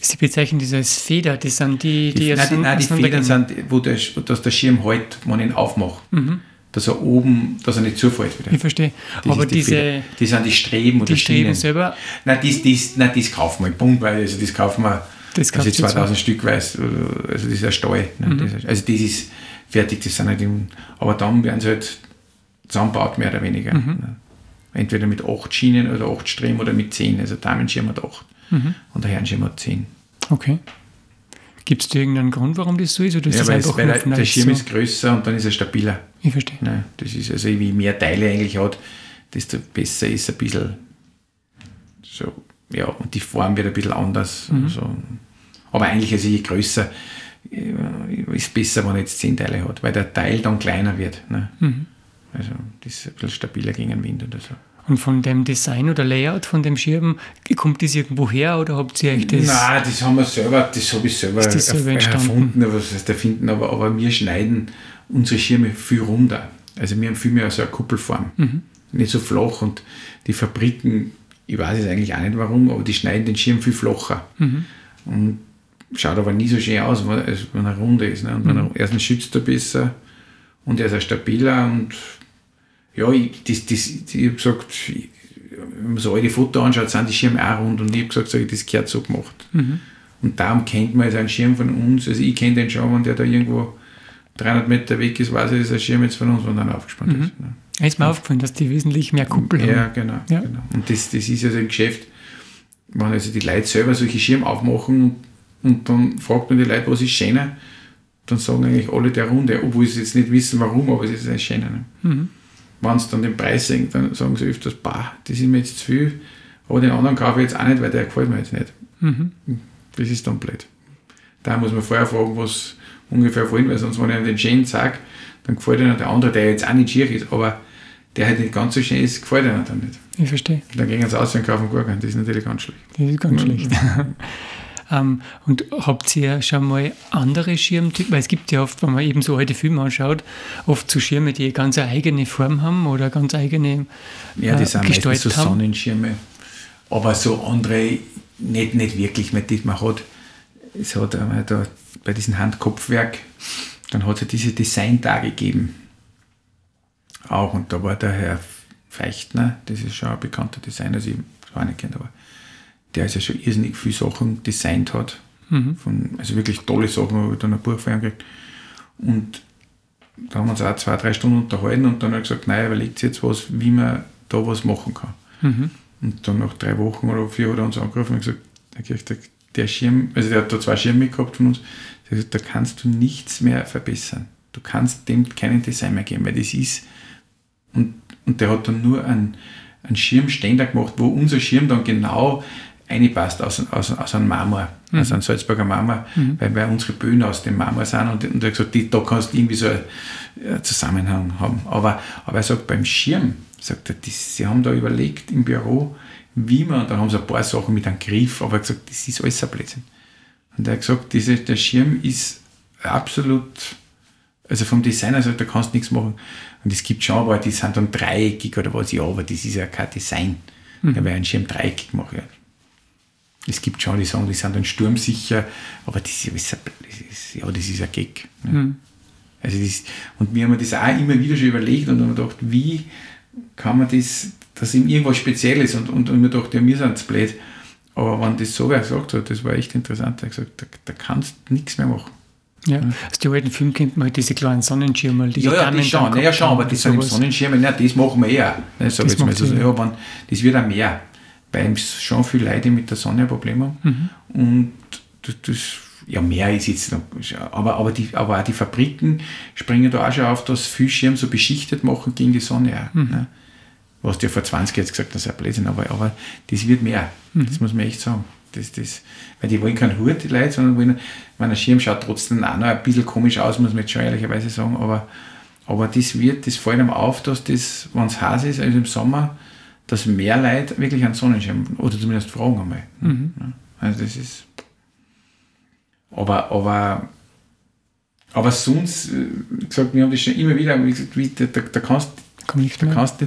Sie bezeichnen das als Feder, das sind die, die, die jetzt. Nein, die, nein, die Federn sind, wo der, dass der Schirm hält, wenn ich ihn aufmache. Mhm. Dass er oben, dass er nicht zufällt wieder. Ich verstehe. Das Aber die diese. Feder. Die sind die Streben oder Die Streben Schienen. selber? Nein, das, das, nein, das kaufen wir Punkt, weil also das kaufen wir. Das also 2000 Stück weiß, also das ist ein Stall. Ne? Mhm. Das, also das ist fertig, das sind halt im, aber dann werden sie halt zusammenbaut, mehr oder weniger. Mhm. Ne? Entweder mit acht Schienen oder acht Streben oder mit zehn. Also Damenschirm hat acht mhm. und der Herrenschirm hat zehn. Okay. Gibt es da irgendeinen Grund, warum das so ist? Oder ist ja, das weil, es, weil der, der Schirm so? ist größer und dann ist er stabiler. Ich verstehe. Ne? Das ist also, wie mehr Teile eigentlich hat, desto besser ist ein bisschen so, ja, und die Form wird ein bisschen anders. Mhm. So. Aber eigentlich, also je größer, äh, ist besser, wenn er jetzt zehn Teile hat, weil der Teil dann kleiner wird. Ne? Mhm. Also das ist ein bisschen stabiler gegen den Wind oder so. Und von dem Design oder Layout von dem Schirm, kommt das irgendwo her oder habt ihr euch das? Nein, das haben wir selber, das habe ich selber, das selber erfunden, aber was heißt erfinden, aber, aber wir schneiden unsere Schirme viel runder. Also wir haben viel mehr so eine Kuppelform. Mhm. Nicht so flach und die Fabriken, ich weiß es eigentlich auch nicht warum, aber die schneiden den Schirm viel flacher. Mhm. Und schaut aber nie so schön aus, wenn er rund ist. Ne? Und wenn er, mhm. erstens schützt er besser und er ist auch stabiler und ja, ich, das, das, ich habe gesagt, wenn man so alte Fotos anschaut, sind die Schirme auch rund und ich habe gesagt, sag das gehört so gemacht. Mhm. Und darum kennt man jetzt einen Schirm von uns, also ich kenne den schon, wenn der da irgendwo 300 Meter weg ist, weiß ich, das ist ein Schirm jetzt von uns, wenn er aufgespannt mhm. ist. Ne? Ist mir aufgefallen, dass die wesentlich mehr Kuppel haben. Ja, genau. Ja. genau. Und das, das ist also ein Geschäft, wenn also die Leute selber solche Schirme aufmachen und dann fragt man die Leute, was ist schöner, dann sagen eigentlich alle der Runde, obwohl sie jetzt nicht wissen, warum, aber es ist ein schöner. Ne? Mhm wenn sie dann den Preis sehen, dann sagen sie öfters, bah, das ist mir jetzt zu viel, aber den anderen kaufe ich jetzt auch nicht, weil der gefällt mir jetzt nicht. Mhm. Das ist dann blöd. Da muss man vorher fragen, was ungefähr wollen, weil sonst, wenn ich den schönen sage, dann gefällt ihnen der andere, der jetzt auch nicht schier ist, aber der halt nicht ganz so schön ist, gefällt ihnen dann nicht. Ich verstehe. Dann gehen sie aus und kaufen gar keinen, das ist natürlich ganz schlecht. Das ist ganz schlecht. Ähm, und habt ihr schon mal andere Schirmtypen? Weil es gibt ja oft, wenn man eben so alte Filme anschaut, oft so Schirme, die ganz eine eigene Form haben oder ganz eigene äh, Ja, die sind meistens so haben. Sonnenschirme. Aber so andere nicht, nicht wirklich. Man hat, es hat da bei diesem Handkopfwerk, dann hat es ja diese Designtage gegeben. Auch, und da war der Herr Feichtner, das ist schon ein bekannter Designer, also ich habe nicht kennt, aber der ist ja schon irrsinnig viele Sachen designt hat. Mhm. Von, also wirklich tolle Sachen, habe ich dann ein Buch von ihm gekriegt. Und da haben wir uns auch zwei, drei Stunden unterhalten und dann hat er gesagt, nein, überlegt sich jetzt was, wie man da was machen kann. Mhm. Und dann nach drei Wochen oder vier hat er uns angerufen und gesagt, der, der Schirm, also der hat da zwei Schirme gehabt von uns, da kannst du nichts mehr verbessern. Du kannst dem keinen Design mehr geben, weil das ist, und, und der hat dann nur einen, einen Schirmständer gemacht, wo unser Schirm dann genau reinpasst aus, aus, aus einem Marmor, mhm. aus einem Salzburger Marmor, mhm. weil wir unsere Böden aus dem Marmor sind und, und er hat gesagt, die, da kannst du irgendwie so einen Zusammenhang haben. Aber, aber er sagt, beim Schirm, sagt er, das, sie haben da überlegt im Büro, wie man, und dann haben sie ein paar Sachen mit einem Griff, aber er hat gesagt, das ist alles ein Blödsinn. Und er hat gesagt, diese, der Schirm ist absolut, also vom Designer sagt, da kannst du nichts machen. Und es gibt schon, aber die sind dann dreieckig oder was, ja, aber das ist ja kein Design. Mhm. Da wäre ein Schirm dreieckig gemacht. Ja es gibt schon, die sagen, die sind dann sturmsicher, aber das ist, das ist ja, das ist ein Gag. Ne? Mhm. Also das, und wir haben das auch immer wieder schon überlegt und haben gedacht, wie kann man das, dass ihm irgendwas Spezielles und, und, und wir dachten, ja, wir sind zu blöd. Aber wenn das so wer gesagt hat, das war echt interessant, er hat gesagt, da, da kannst du nichts mehr machen. Ja, aus den alten Filmen kennt man halt diese kleinen Sonnenschirme. Die ja, ja, das schon, naja, schon, aber die sind Sonnenschirme, nein, das machen wir eher. Das, das, also, ja, wenn, das wird auch mehr weil schon viele Leute mit der Sonne ein Problem haben. Mhm. Und das, das ja, mehr ist jetzt noch, aber, aber, die, aber auch die Fabriken springen da auch schon auf, dass viel Schirm so beschichtet machen gegen die Sonne auch. Mhm. Ne? Was du ja vor 20 jetzt gesagt hast, das ist ein Blödsinn, aber, aber das wird mehr. Mhm. Das muss man echt sagen. Das, das, weil die wollen keinen Hut, die Leute, sondern wollen, mein Schirm schaut trotzdem auch noch ein bisschen komisch aus, muss man jetzt schon ehrlicherweise sagen, aber, aber das wird, das fällt einem auf, dass das, wenn es heiß ist, also im Sommer, dass mehr Leute wirklich einen Sonnenschirm oder zumindest fragen einmal. Mhm. Also das ist. Aber, aber, aber sonst, äh, gesagt, wir haben das schon immer wieder, wie gesagt, wie, da, da, da kannst du nicht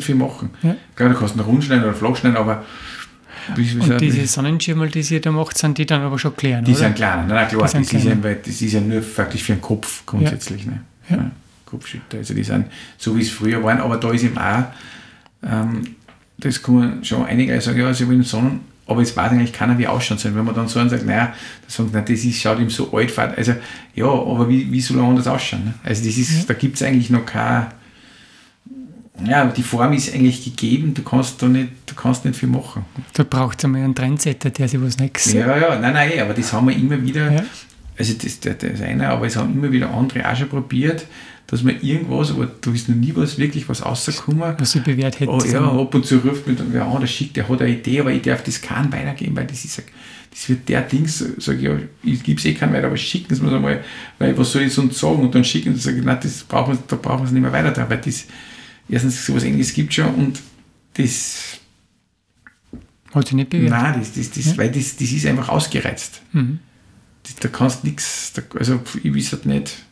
viel machen. Ja. Klar, du kannst einen rund schneiden oder flach schneiden, aber und diese Sonnenschirme, die sie da macht, sind die dann aber schon klein, Die oder? sind klein, nein, klar, das, ist ja, das ist ja nur wirklich für den Kopf grundsätzlich. Ja. Ne? Ja. Kopfschütter, also die sind so wie es früher waren, aber da ist eben auch, ähm, das kann man schon einige sagen, ja, sie wollen Sonnen, aber es weiß eigentlich keiner, wie ausschauen soll. Wenn man dann so und sagt, naja, das, sagen, na, das ist, schaut ihm so alt. Also, ja, aber wie, wie soll er anders ausschauen? Ne? Also, das ist, ja. da gibt es eigentlich noch kein, ja, die Form ist eigentlich gegeben, du kannst da nicht, du kannst nicht viel machen. Da braucht es einmal einen Trendsetter, der sich was Nächstes Ja, ja, nein, nein, aber das haben wir immer wieder, ja. also das, das, ist einer, aber es haben immer wieder andere auch schon probiert, dass man irgendwas, aber du ist noch nie was, wirklich was rausgekommen. Was sie bewährt hätte. Oh, ja, ab und zu ruft dann wer an, der schickt, der hat eine Idee, aber ich darf das keinen weitergeben, weil das ist, das wird der Ding, sage ich, ja, ich gebe es eh keinen weiter, aber schicken Sie mir mal, weil was soll ich sonst sagen? Und dann schicken sie, sage ich, nein, das brauchen wir, da brauchen wir es nicht mehr weiter, weil das, erstens, sowas ähnliches gibt schon und das. Hat sich nicht bewährt? Nein, das, das, das, ja. weil das, das ist einfach ausgereizt. Mhm. Das, da kannst du nichts, also ich weiß halt nicht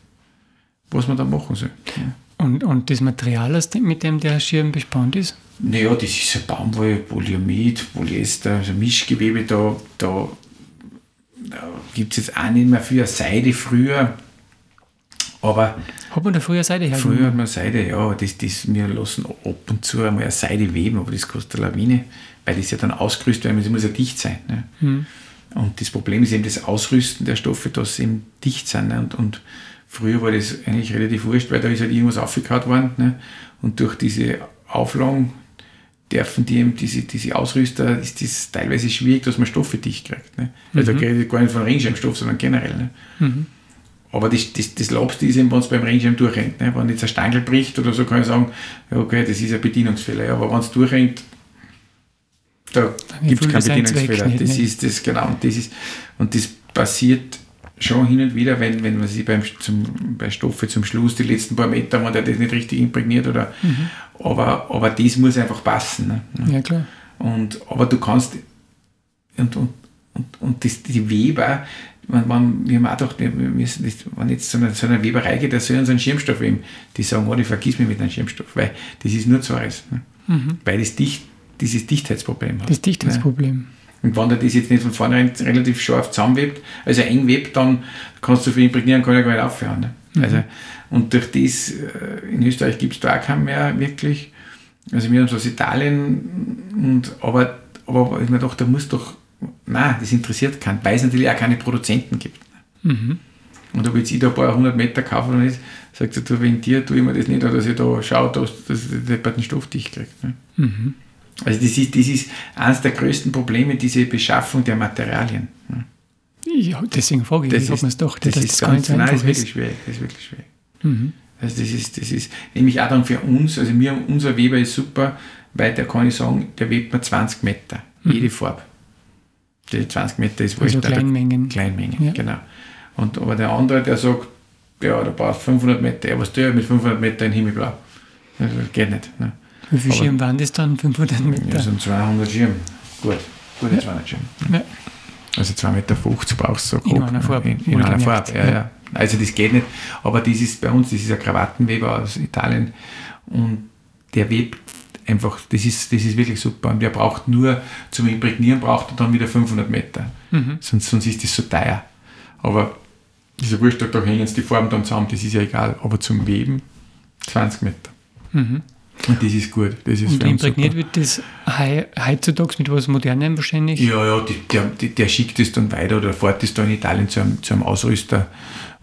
was man da machen soll. Und, und das Material, mit dem der Schirm bespannt ist? Naja, das ist ein Baumwolle, Polyamid, Polyester, also Mischgewebe, da, da, da gibt es jetzt auch nicht mehr viel Seide früher. Aber hat man da früher Seide hergenommen? Früher hat man Seide, ja, das, das, wir lassen ab und zu einmal eine Seide weben, aber das kostet eine Lawine, weil das ja dann ausgerüstet werden muss, muss ja dicht sein. Ne? Hm. Und das Problem ist eben das Ausrüsten der Stoffe, dass sie eben dicht sind. Ne? Und, und Früher war das eigentlich relativ wurscht, weil da ist halt irgendwas aufgekaut worden. Ne? Und durch diese Auflagen dürfen die eben, diese, diese Ausrüster, ist das teilweise schwierig, dass man Stoffe dicht kriegt. Ne? Also mhm. da gar nicht von Regenschirmstoff, sondern generell. Ne? Mhm. Aber das, das, das Labste ist eben, wenn es beim Regenschirm durchrennt. Ne? Wenn jetzt ein Stangel bricht oder so, kann ich sagen, ja, okay, das ist ein Bedienungsfehler. Aber wenn es durchrennt, da gibt es keinen Bedienungsfehler. Nicht, das ne? ist das, genau. Und das, ist, und das passiert schon hin und wieder, wenn, wenn man sich beim, zum, bei Stoffe zum Schluss die letzten paar Meter, wenn der das nicht richtig imprägniert oder mhm. aber, aber das muss einfach passen. Ne? Ja, klar. Und, aber du kannst und, und, und, und das, die Weber, man, man, wir haben auch gedacht, wir müssen das, wenn jetzt so eine, so eine Weberei geht, da sollen sie einen Schirmstoff nehmen. Die sagen, oh, ich vergiss mich mit einem Schirmstoff, weil das ist nur Zores. Ne? Mhm. Weil das dicht, dieses Dichtheitsproblem hat. Das Dichtheitsproblem. Ne? Und wenn der das jetzt nicht von vornherein relativ scharf zusammenwebt, also eng webt, dann kannst du für imprägnieren, kann ja gar nicht aufhören. Ne? Mhm. Also, und durch das, äh, in Österreich gibt es da auch keinen mehr wirklich. Also wir haben so aus Italien, und, aber, aber ich mir gedacht, da muss doch, nein, das interessiert keinen, weil es natürlich auch keine Produzenten gibt. Mhm. Und ob jetzt ich da ein paar hundert Meter kaufe oder nicht, sagt er, du, wegen dir tue ich mir das nicht, dass ich da schaue, dass, dass der den Stoff dicht kriegt. Ne? Mhm. Also das ist, das ist eines der größten Probleme, diese Beschaffung der Materialien. Ja, deswegen frage ich, das ich, ist, doch, das, das ist ganz, nein, das ist wirklich schwierig. Das ist wirklich schwierig. Mhm. Also das ist, das ist nämlich auch dann für uns, also mir, unser Weber ist super, weil der kann ich sagen, der webt mir 20 Meter, mhm. jede Farbe. Die 20 Meter ist also Kleinmengen. Kleinmengen, ja. genau. Und, aber der andere, der sagt, ja, da brauchst 500 Meter, ja, was tue ich mit 500 Meter in Himmelblau? Das geht nicht. Ne? Wie viele Schirme waren das dann? 500 Meter? Das sind 200 Schirme. Gut, gute ja. 200 Schirme. Ja. Also 2,50 Meter brauchst du so grob. In einer Farbe. In, in einer Farbe, ja, ja. Also das geht nicht. Aber das ist bei uns, das ist ein Krawattenweber aus Italien und der webt einfach, das ist, das ist wirklich super. Und der braucht nur, zum Imprägnieren braucht er dann wieder 500 Meter. Mhm. Sonst, sonst ist das so teuer. Aber dieser Wurscht, da hängen die Farben dann zusammen, das ist ja egal. Aber zum Weben 20 Meter. Mhm. Und das ist gut. Das ist und imprägniert wird das heutzutage mit was Modernem wahrscheinlich? Ja, ja, die, der, der schickt es dann weiter oder fährt es da in Italien zu einem, zu einem Ausrüster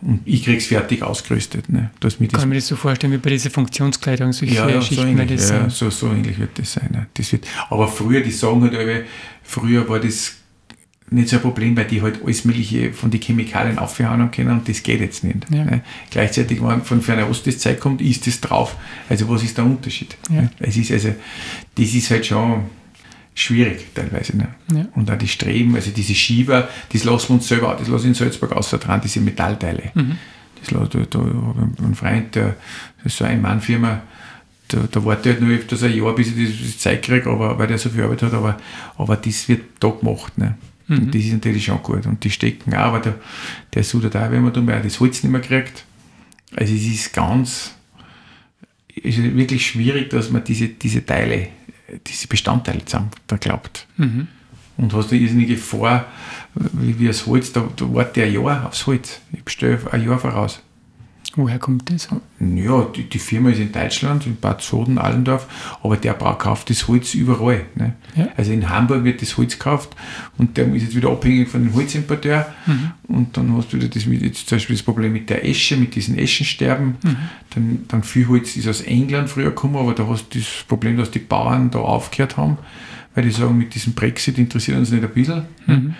und ich kriege es fertig ausgerüstet. Ne, dass mir das Kann mir das so vorstellen wie bei dieser Funktionskleidung, solche ja, ja, so ähnlich, ja, so, so ähnlich wird das sein. Ne. Das wird, aber früher, die sagen halt, früher war das nicht so ein Problem, weil die halt alles Mögliche von den Chemikalien aufhauen können und das geht jetzt nicht. Ja. Ne? Gleichzeitig, wenn von Fernost das Zeug kommt, ist das drauf. Also was ist der Unterschied? Ja. Ne? Es ist also, das ist halt schon schwierig teilweise. Ne? Ja. Und auch die Streben, also diese Schieber, das lassen wir uns selber, das lassen in Salzburg außer dran, diese Metallteile. Mhm. Das lassen, da, da habe ich einen Freund, der, ist so eine Mannfirma, da, da warte ich halt nur öfters ein Jahr, bis ich das, das Zeug kriege, aber, weil der so viel Arbeit hat, aber, aber das wird da gemacht. Ne? Mhm. Und das ist natürlich schon gut. Und die stecken auch, aber der, der sudert auch, wenn man da das Holz nicht mehr kriegt. Also es ist ganz, es ist wirklich schwierig, dass man diese, diese Teile, diese Bestandteile zusammen da glaubt. Mhm. Und hast du irrsinnige Gefahr, wie, wie das Holz, da, da warte ich ein Jahr aufs Holz. Ich bestelle ein Jahr voraus. Woher kommt das? Ja, die, die Firma ist in Deutschland, in Bad Soden, Allendorf, aber der braucht, kauft das Holz überall. Ne? Ja. Also in Hamburg wird das Holz gekauft und der ist jetzt wieder abhängig von dem Holzimporteur. Mhm. Und dann hast du wieder das, mit, jetzt zum Beispiel das Problem mit der Esche, mit diesen Eschensterben. Mhm. Dann, dann viel Holz ist aus England früher gekommen, aber da hast du das Problem, dass die Bauern da aufgehört haben, weil die sagen, mit diesem Brexit interessiert uns nicht ein bisschen. Mhm.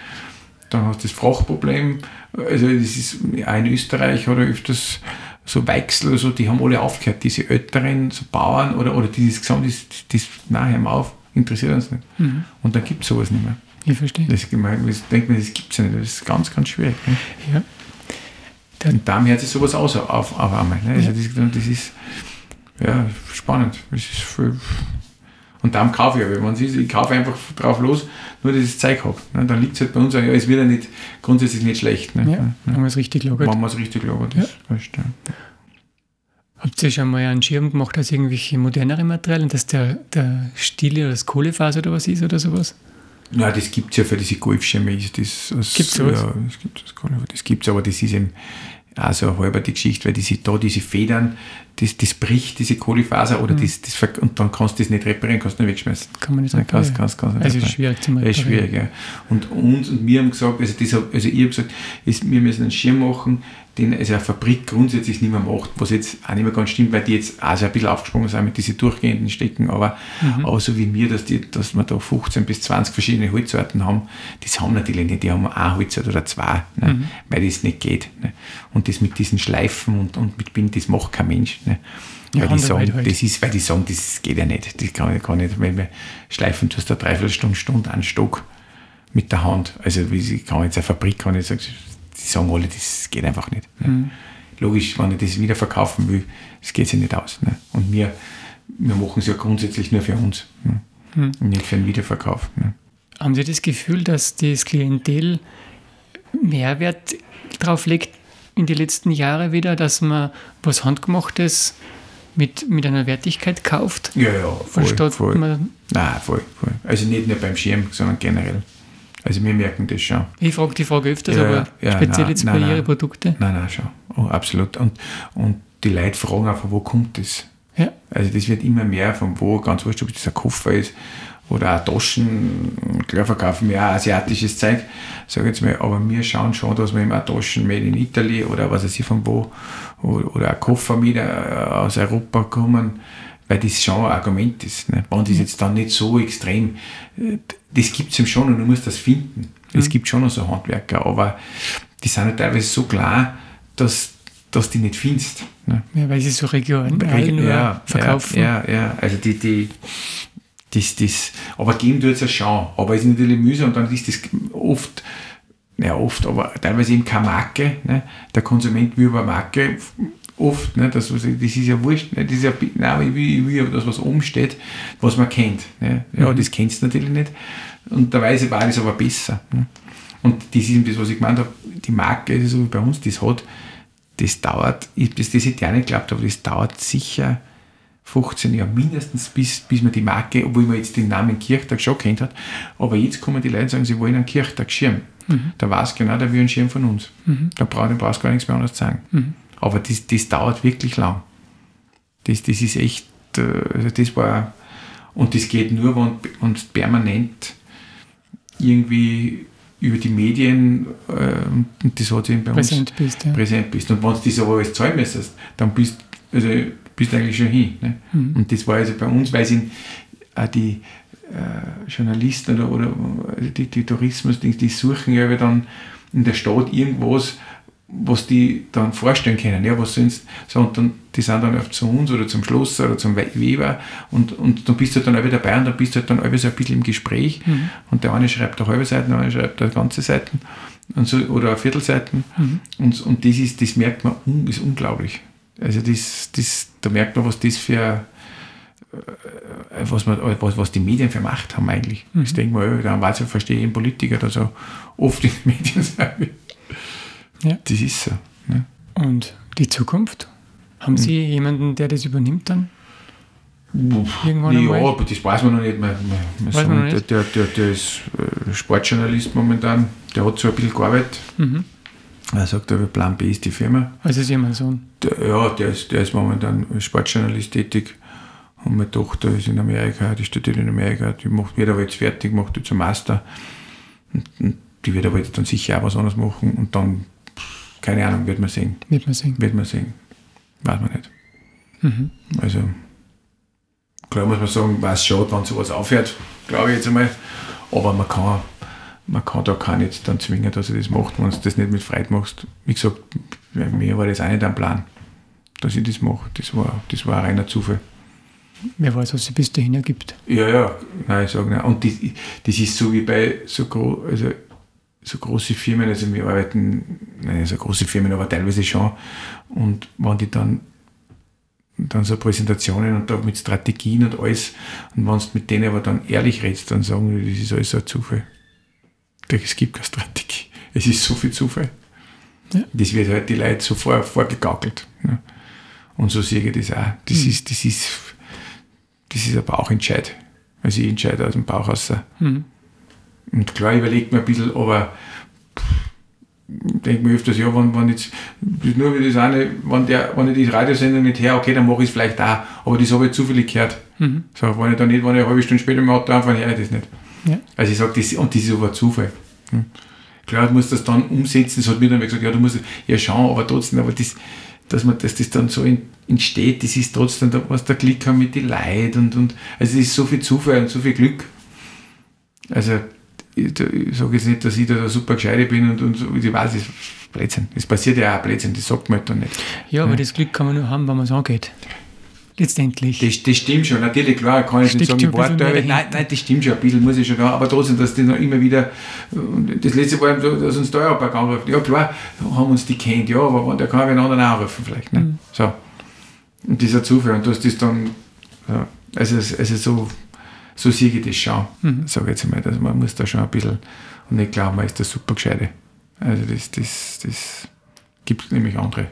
Dann hast du das Frachtproblem. Also das ist auch in Österreich oder öfters so Weichsel oder so, die haben alle aufgehört, diese älteren so Bauern oder, oder die das gesagt das, das, nein, hör mal auf, interessiert uns nicht. Mhm. Und dann gibt es sowas nicht mehr. Ich verstehe. Das, das denkt man, das gibt es ja nicht. Das ist ganz, ganz schwierig. Ne? Ja. Und darum hört sich sowas aus auf, auf einmal. Ne? Also Ja. das, das ist ja spannend. Das ist voll, und darum kaufe ich, aber wenn sie ich kaufe einfach drauf los, nur dass ich das Zeug habe. Ne? Dann liegt es halt bei uns, ja, es wird ja nicht, grundsätzlich nicht schlecht. Ne? Ja, wenn man es richtig lagert. Wenn man es richtig lagert. Das, das stimmt. Habt ihr schon mal einen Schirm gemacht aus irgendwelche modernere Materialien, dass der, der Stil oder das Kohlefaser oder was ist oder sowas? Ja, das gibt es ja für diese Golfschirme. Ist das aus, Gibt's sowas? Ja, das gibt es. Das aber das ist eben auch so eine halbe die Geschichte, weil diese, da diese Federn, das, das bricht diese Kohlefaser oder Mhm. das, das, und dann kannst du das nicht reparieren, kannst du nicht wegschmeißen. Kann man nicht sagen. kannst, kannst, kannst nicht also es ist reparieren. schwierig zu Das ist schwierig, ja. Und uns und wir haben gesagt, also, das, also ich habe gesagt, ist, wir müssen einen Schirm machen, den also eine Fabrik grundsätzlich nicht mehr macht, was jetzt auch nicht mehr ganz stimmt, weil die jetzt also ein bisschen aufgesprungen sind mit diesen durchgehenden Stecken, aber, Mhm. aber so wie wir, dass, die, dass wir da 15 bis 20 verschiedene Holzsorten haben, das haben natürlich nicht, die haben ein Holzort oder zwei, ne, Mhm. weil das nicht geht. Ne. Und das mit diesen Schleifen und, und mit Bind, das macht kein Mensch. Ne. Ja, Weil die, sagen, halt. das ist, weil die sagen, das geht ja nicht. Das kann, kann nicht, weil wir schleifen tust da dreiviertel Stunde, Stunde einen Stock mit der Hand. Also wie sie kann jetzt eine Fabrik, kann ich sagen, die sagen alle, das geht einfach nicht. Ne? Mhm. Logisch, wenn ich das wieder verkaufen will, das geht sich nicht aus. Ne? Und wir, wir machen es ja grundsätzlich nur für uns. Ne? Mhm. Und nicht für den Wiederverkauf. Ne? Haben Sie das Gefühl, dass das Klientel Mehrwert drauf legt in die letzten Jahre wieder, dass man was Handgemachtes mit, mit einer Wertigkeit kauft? Ja, ja, voll. Anstatt voll. man, Nein, voll, voll. Also nicht nur beim Schirm, sondern generell. Also wir merken das schon. ich frage die Frage öfters, Ja, aber ja, speziell nein, jetzt bei. Ihren Produkten. Nein, nein, schon. Oh, absolut. Und, und die Leute fragen einfach, wo kommt das? Ja. Also das wird immer mehr von wo, ganz wurscht, ob das ein Koffer ist oder auch Taschen. Klar verkaufen wir auch asiatisches Zeug, sage jetzt mal, aber wir schauen schon, dass wir immer auch Taschen made in Italy oder was weiß ich von wo oder, ein Koffer mit äh, aus Europa kommen, weil das schon ein Argument ist. Ne? Band ist jetzt dann nicht so extrem. Das gibt es eben schon und du musst das finden. Es gibt schon noch so Handwerker, aber die sind halt teilweise so klar, dass, dass die nicht findest. Ne? Ja, weil sie so regional Reg- nur verkaufen. Ja, ja, ja, also die, die, das, das, aber geben tut es ja schon, aber es ist natürlich mühsam und dann ist das oft, ja oft, aber teilweise eben keine Marke, ne? der Konsument will über Marke oft, ne? das, das ist ja wurscht, ne? das ist ja, nein, ich will, ich will das, was oben steht, was man kennt. Ne? Ja, das kennst du natürlich nicht und der Weise war das aber besser. Ne? Und das ist eben das, was ich gemeint habe, die Marke, das so wie bei uns, das hat, das dauert, ich, das, das hätte ich nicht geglaubt, aber das dauert sicher 15 Jahre mindestens, bis, bis man die Marke, obwohl man jetzt den Namen Kirchtag schon kennt hat, aber jetzt kommen die Leute und sagen, sie wollen einen Kirchtag-Schirm. Da weiß genau, der will einen Schirm von uns. Da braucht du brauchst gar nichts mehr anderes sagen. Aber das, das dauert wirklich lang. Das, das ist echt, äh, also das war, und das geht nur, wenn du permanent irgendwie über die Medien, äh, und das hat sich eben bei uns Präsent bist. Ja. präsent bist. Und wenn du das aber alles zahlen müsstest, dann bist also bist du eigentlich schon hin. Ne? Mhm. Und das war also bei uns, weil sie auch die, äh, Journalisten oder, oder die, die Tourismus, die, suchen ja dann in der Stadt irgendwas, was die dann vorstellen können. Ja, was sind so, und dann, die sind dann oft zu uns oder zum Schloss oder zum Weber und, und dann bist du dann auch dabei und dann bist du halt dann auch so ein bisschen im Gespräch mhm. und der eine schreibt eine halbe Seiten, der andere schreibt eine ganze Seiten und so, oder eine Viertelseiten mhm. und, und das ist, das merkt man, ist unglaublich. Also das, das, da merkt man, was das für äh, was, man, was, was die Medien für Macht haben eigentlich. Mhm. Das denke ich dann weiß ich, verstehe ich einen Politiker, der so oft in den Medien sein ja. Das ist so. Ne? Und die Zukunft? Haben Sie mhm. jemanden, der das übernimmt dann? Irgendwann ja, einmal? aber das weiß man noch nicht. Mein, mein Sohn, nicht? Der, der, der ist äh, Sportjournalist momentan, der hat so ein bisschen gearbeitet. Mhm. Er sagt, aber Plan B ist die Firma. Also ist jemand Sohn? Der, ja, der ist, der ist momentan Sportjournalist tätig. Und meine Tochter ist in Amerika, die studiert in Amerika, die macht, wird aber jetzt fertig, macht jetzt einen Master. Und, und die wird aber jetzt dann sicher auch was anderes machen und dann keine Ahnung, wird man sehen. Wird man sehen. Wird man sehen. Weiß man nicht. Mhm. Also, klar muss man sagen, weiß schon, wann sowas aufhört, glaube ich jetzt einmal. Aber man kann, man kann da keinen jetzt dann zwingen, dass er das macht, wenn du das nicht mit Freude machst. Wie gesagt, mir war das auch nicht ein Plan, dass ich das mache. Das war, das war ein reiner Zufall. Wer weiß, was sich bis dahin ergibt. Ja, ja, nein, ich sage nicht. Und das, das ist so wie bei so groß, also so große Firmen, also wir arbeiten, nein, so große Firmen, aber teilweise schon. Und wenn die dann, dann so Präsentationen und da mit Strategien und alles, und wenn du mit denen aber dann ehrlich redest, dann sagen die, das ist alles so ein Zufall. Es gibt keine Strategie. Es ist so viel Zufall. Ja. Das wird halt die Leute so vor, vorgegaukelt. Ne? Und so sehe ich das auch. Das, mhm. ist, das, ist, das ist ein Bauchentscheid. Also ich entscheide aus dem Bauch raus. Mhm. Und klar überlegt man ein bisschen, aber denke mir öfters, ja, wenn, wenn jetzt, nur wie das eine, wenn, der, wenn ich die Radiosendung nicht her, okay, dann mache ich es vielleicht auch, aber das habe ich zufällig gehört. Mhm. So, wenn ich dann nicht, wenn ich eine halbe Stunde später im Auto anfange, höre ich das nicht. Ja. Also ich sage, das, und das ist aber Zufall. Hm. Klar, du musst das dann umsetzen, das hat mir dann gesagt, ja, du musst ja schauen, aber trotzdem, aber das, dass man dass das dann so entsteht, das ist trotzdem, was der Glück haben mit den Leuten und, und also es ist so viel Zufall und so viel Glück. Also ich, ich sage jetzt nicht, dass ich da super gescheit bin und, und so, ich weiß, es Blödsinn. Es passiert ja auch Blödsinn, das sagt man halt dann nicht. Ja, aber ja. das Glück kann man nur haben, wenn man es angeht. Letztendlich. Das, das stimmt schon, natürlich, klar, kann ich nicht sagen, ich warte, nein, nein, das stimmt schon, ein bisschen muss ich schon da, aber trotzdem, dass die noch immer wieder, das letzte Mal, dass uns der Europark anruft, ja klar, haben uns die kennt, ja, aber der kann einen anderen anrufen vielleicht. Ne? Mhm. So. Und dieser Zufall, und du hast das dann, ja, also, also so so sehe ich das schon, mhm. sage ich jetzt einmal. Also man muss da schon ein bisschen, und nicht glauben, man ist der super Gescheite. Also das, das, das gibt es nämlich andere.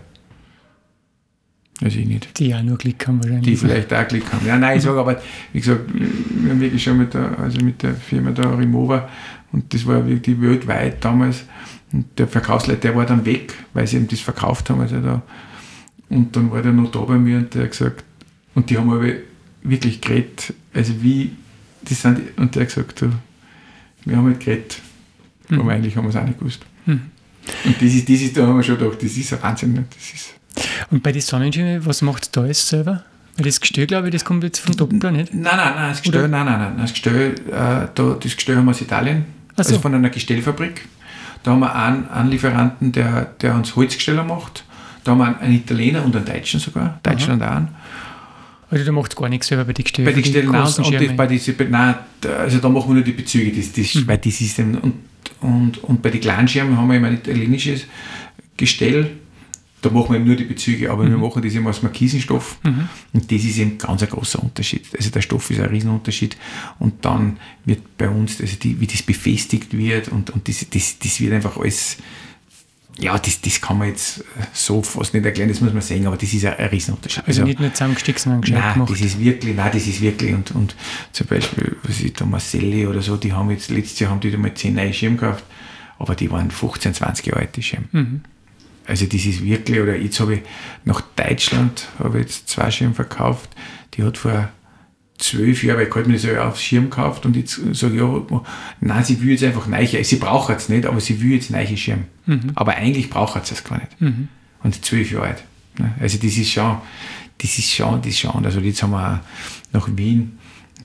Also ich nicht. Die ja nur Glück haben wahrscheinlich. Die vielleicht auch Glück haben. Ja, nein, ich sage aber, wie gesagt, wir haben wirklich schon mit der, also mit der Firma da Remova und das war wirklich weltweit damals. Und der Verkaufsleiter, der war dann weg, weil sie eben das verkauft haben. Also da, und dann war der noch da bei mir und der hat gesagt, und die haben aber wirklich geredet, also wie die sind, und der hat gesagt, du, wir haben halt geredet, mhm. aber eigentlich haben wir es auch nicht gewusst. Mhm. Und das ist, das ist, da haben wir schon gedacht, das ist ein Wahnsinn. Ne? Das ist und bei den Sonnenschirmen, was macht da jetzt selber? Weil das Gestell, glaube ich, das kommt jetzt von Doppler, nicht? Nein, nein, nein, das Gestell, nein, nein, nein, das Gestell, äh, da, das Gestell haben wir aus Italien, so. also von einer Gestellfabrik. Da haben wir einen, einen Lieferanten, der, der uns Holzgesteller macht. Da haben wir einen, einen Italiener und einen Deutschen sogar, Deutschland auch einen. Also da macht gar nichts selber bei den Gestellen? Bei den Gestellen nein, und bei diese, nein, also da machen wir nur die Bezüge, das, das, mhm. weil das ist und, und, und bei den Kleinschirmen haben wir immer ein italienisches Gestell, da machen wir eben nur die Bezüge, aber mhm. wir machen das immer aus Markisenstoff mhm. und das ist eben ganz ein großer Unterschied. Also der Stoff ist ein Riesenunterschied und dann wird bei uns, also die, wie das befestigt wird und, und das, das, das wird einfach alles ja, das, das kann man jetzt äh, so fast nicht erklären, das muss man sehen, aber das ist ein, ein Riesenunterschied. Also, also nicht nur zusammengesteckt, sondern gescheit nein, gemacht. Das ist wirklich, nein, das ist wirklich, und, und zum Beispiel, was ist der Marcelli oder so, die haben jetzt, letztes Jahr haben die mal 10 neue Schirme gekauft, aber die waren 15, 20 Jahre alt, die Schirme. Mhm. Also das ist wirklich, oder jetzt habe ich nach Deutschland, habe jetzt zwei Schirme verkauft, die hat vor zwölf Jahre, weil ich halt mir das ja aufs Schirm gekauft und jetzt sage ich, ja, nein, sie will jetzt einfach neiche, sie braucht es nicht, aber sie will jetzt neiche Schirm. Mhm. Aber eigentlich braucht sie es gar nicht. Mhm. Und zwölf Jahre alt. Ne? Also das ist schon, das ist schon, das ist schon. Also jetzt haben wir nach Wien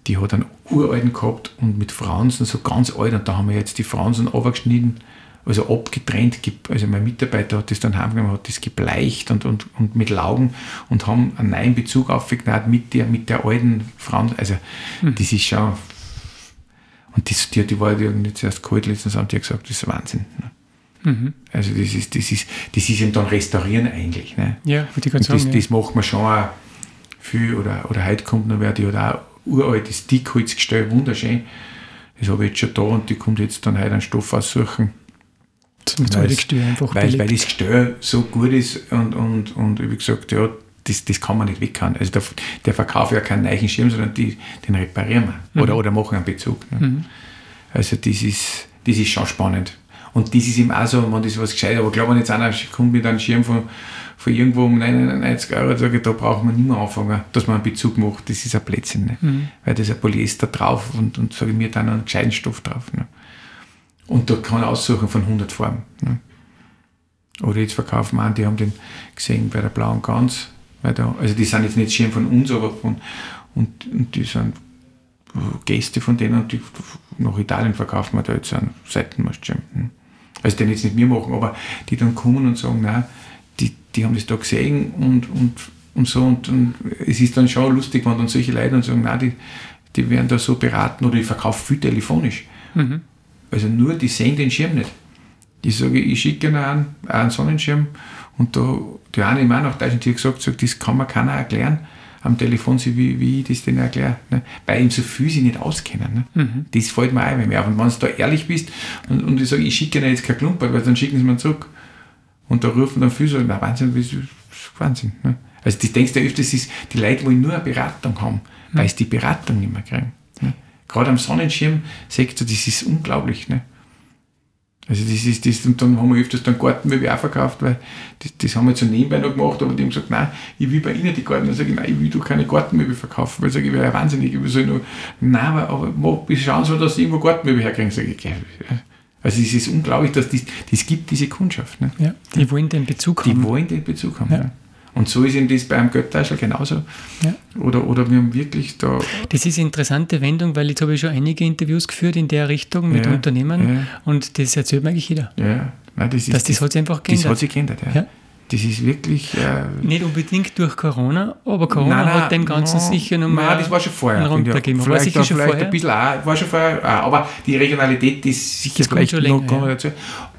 die hat einen uralten gehabt und mit Fransen, so ganz alt. Und da haben wir jetzt die Fransen abgeschnitten, also abgetrennt. Also mein Mitarbeiter hat das dann heimgenommen, hat das gebleicht und, und, und mit Laugen und haben einen neuen Bezug aufgenommen mit der, mit der alten Fransen. Also mhm. das ist schon. Und das, die, die war nicht zuerst kalt letztens und die gesagt, das ist Wahnsinn. Ne? Mhm. Also das ist, das ist, das ist eben dann Restaurieren eigentlich. Ne? Ja, würde ich gerade sagen. Das, ja. das macht man schon auch viel, oder, oder heute kommt noch wer, die hat auch uraltes Dickholzgestell, wunderschön. Das habe ich jetzt schon da und die kommt jetzt dann heute einen Stoff aussuchen. Zum weil, Gestell einfach weil, weil das Gestell so gut ist und, und, und wie gesagt, ja, das, das kann man nicht weghauen. Also der, der verkauft ja keinen neuen Schirm, sondern die, den reparieren wir mhm. oder, oder machen einen Bezug. Ne? Mhm. Also das ist, das ist schon spannend. Und das ist eben auch so, wenn das was gescheit aber klar, wenn jetzt einer kommt mit einem Schirm von von irgendwo um 99 Euro, sage ich, da braucht man nicht mehr anfangen, dass man einen Bezug macht. Das ist ein Blödsinn. Ne? Mhm. Weil da ist ein Polyester drauf und, und sage ich mir dann einen gescheiten Stoff drauf. Ne? Und da kann man aussuchen von 100 Farben. Ne? Oder jetzt verkaufen wir einen, die haben den gesehen bei der blauen Gans. Da, also die sind jetzt nicht schön von uns, aber von, und, und die sind Gäste von denen und die, nach Italien verkaufen wir da jetzt einen Seitenmastschirm. Hm? Also den jetzt nicht wir machen, aber die dann kommen und sagen, nein, die, die haben das da gesehen und, und, und so. Und, und es ist dann schon lustig, wenn dann solche Leute dann sagen, nein, die, die werden da so beraten oder ich verkaufe viel telefonisch. Mhm. Also nur, die sehen den Schirm nicht. Die sagen, ich schicke ihnen einen, einen Sonnenschirm und da, die eine im nach Deutschland hat gesagt, sagt, das kann mir keiner erklären am Telefon, wie, wie ich das denen erkläre. Ne? Weil ihm so viel sie nicht auskennen. Ne? Mhm. Das fällt mir wenn mir auf. Und wenn du da ehrlich bist und, und ich sage, ich schicke ihnen jetzt kein Klumper, weil dann schicken sie mir zurück. Und da rufen dann viele so, na Wahnsinn, das ist Wahnsinn. Ne? Also das denkst du öfters, ist, die Leute wollen nur eine Beratung haben, mhm. weil sie die Beratung nicht mehr kriegen. Gerade am Sonnenschirmsektor, das ist unglaublich. Ne? Also das ist das, und dann haben wir öfters dann Gartenmöbel auch verkauft, weil das, das haben wir so nebenbei noch gemacht, aber die haben gesagt, nein, ich will bei Ihnen die Garten. Dann sage ich, nein, ich will doch keine Gartenmöbel verkaufen, weil ich sage, ich wäre ja wahnsinnig, ich will so nur, nein, aber, aber schauen Sie, dass Sie irgendwo Gartenmöbel herkriegen. Sage ich, ja, also es ist unglaublich, dass das, das gibt, diese Kundschaft. Ne? Ja, die wollen den Bezug haben. Die wollen den Bezug haben, ja. ja. Und so ist eben das beim Göttaschel genauso. Ja. Oder, oder wir haben wirklich da. Das ist eine interessante Wendung, weil jetzt habe ich schon einige Interviews geführt in der Richtung mit ja, Unternehmen ja. und das erzählt mir eigentlich jeder. Ja, Nein, das ist, Dass das, das hat sich einfach geändert. Das hat sich geändert, ja. Das ist wirklich. Äh, nicht unbedingt durch Corona, aber Corona nein, nein, hat dem Ganzen no, sicher noch mal. Nein, das war schon vorher. Runtergegeben. Vielleicht, war sicher schon vielleicht vorher? ein bisschen auch, war schon vorher, auch, aber die Regionalität ist sicher das vielleicht schon länger, noch, ja. dazu,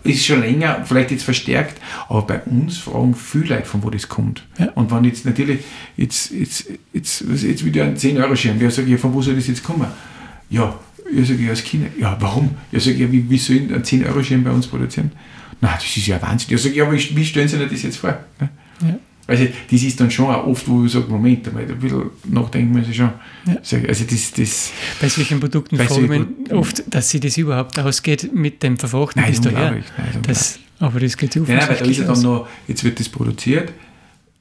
ist schon länger, vielleicht jetzt verstärkt, aber bei uns fragen viele Leute, von wo das kommt. Ja. Und wenn jetzt natürlich, jetzt, jetzt, jetzt, jetzt wieder ein 10-Euro-Schirm, wer sagt, ja, von wo soll das jetzt kommen? Ja, ich sage, ja, als Kinder. Ja, warum? Ich sage, ja, wie, wie soll ein 10-Euro-Schirm bei uns produzieren? Na, das ist ja Wahnsinn. Ich sage, ja, aber wie stellen Sie sich das jetzt vor? Ja. Also das ist dann schon auch oft, wo ich sage, Moment, einmal, ein bisschen nachdenken ich schon. Ja. Also das, das, bei solchen Produkten fragen wir oft, dass sie das überhaupt ausgeht mit dem Verfrachten bis daher. Nein, das, aber das geht so Nein, nein, weil da ist ja dann noch, jetzt wird das produziert,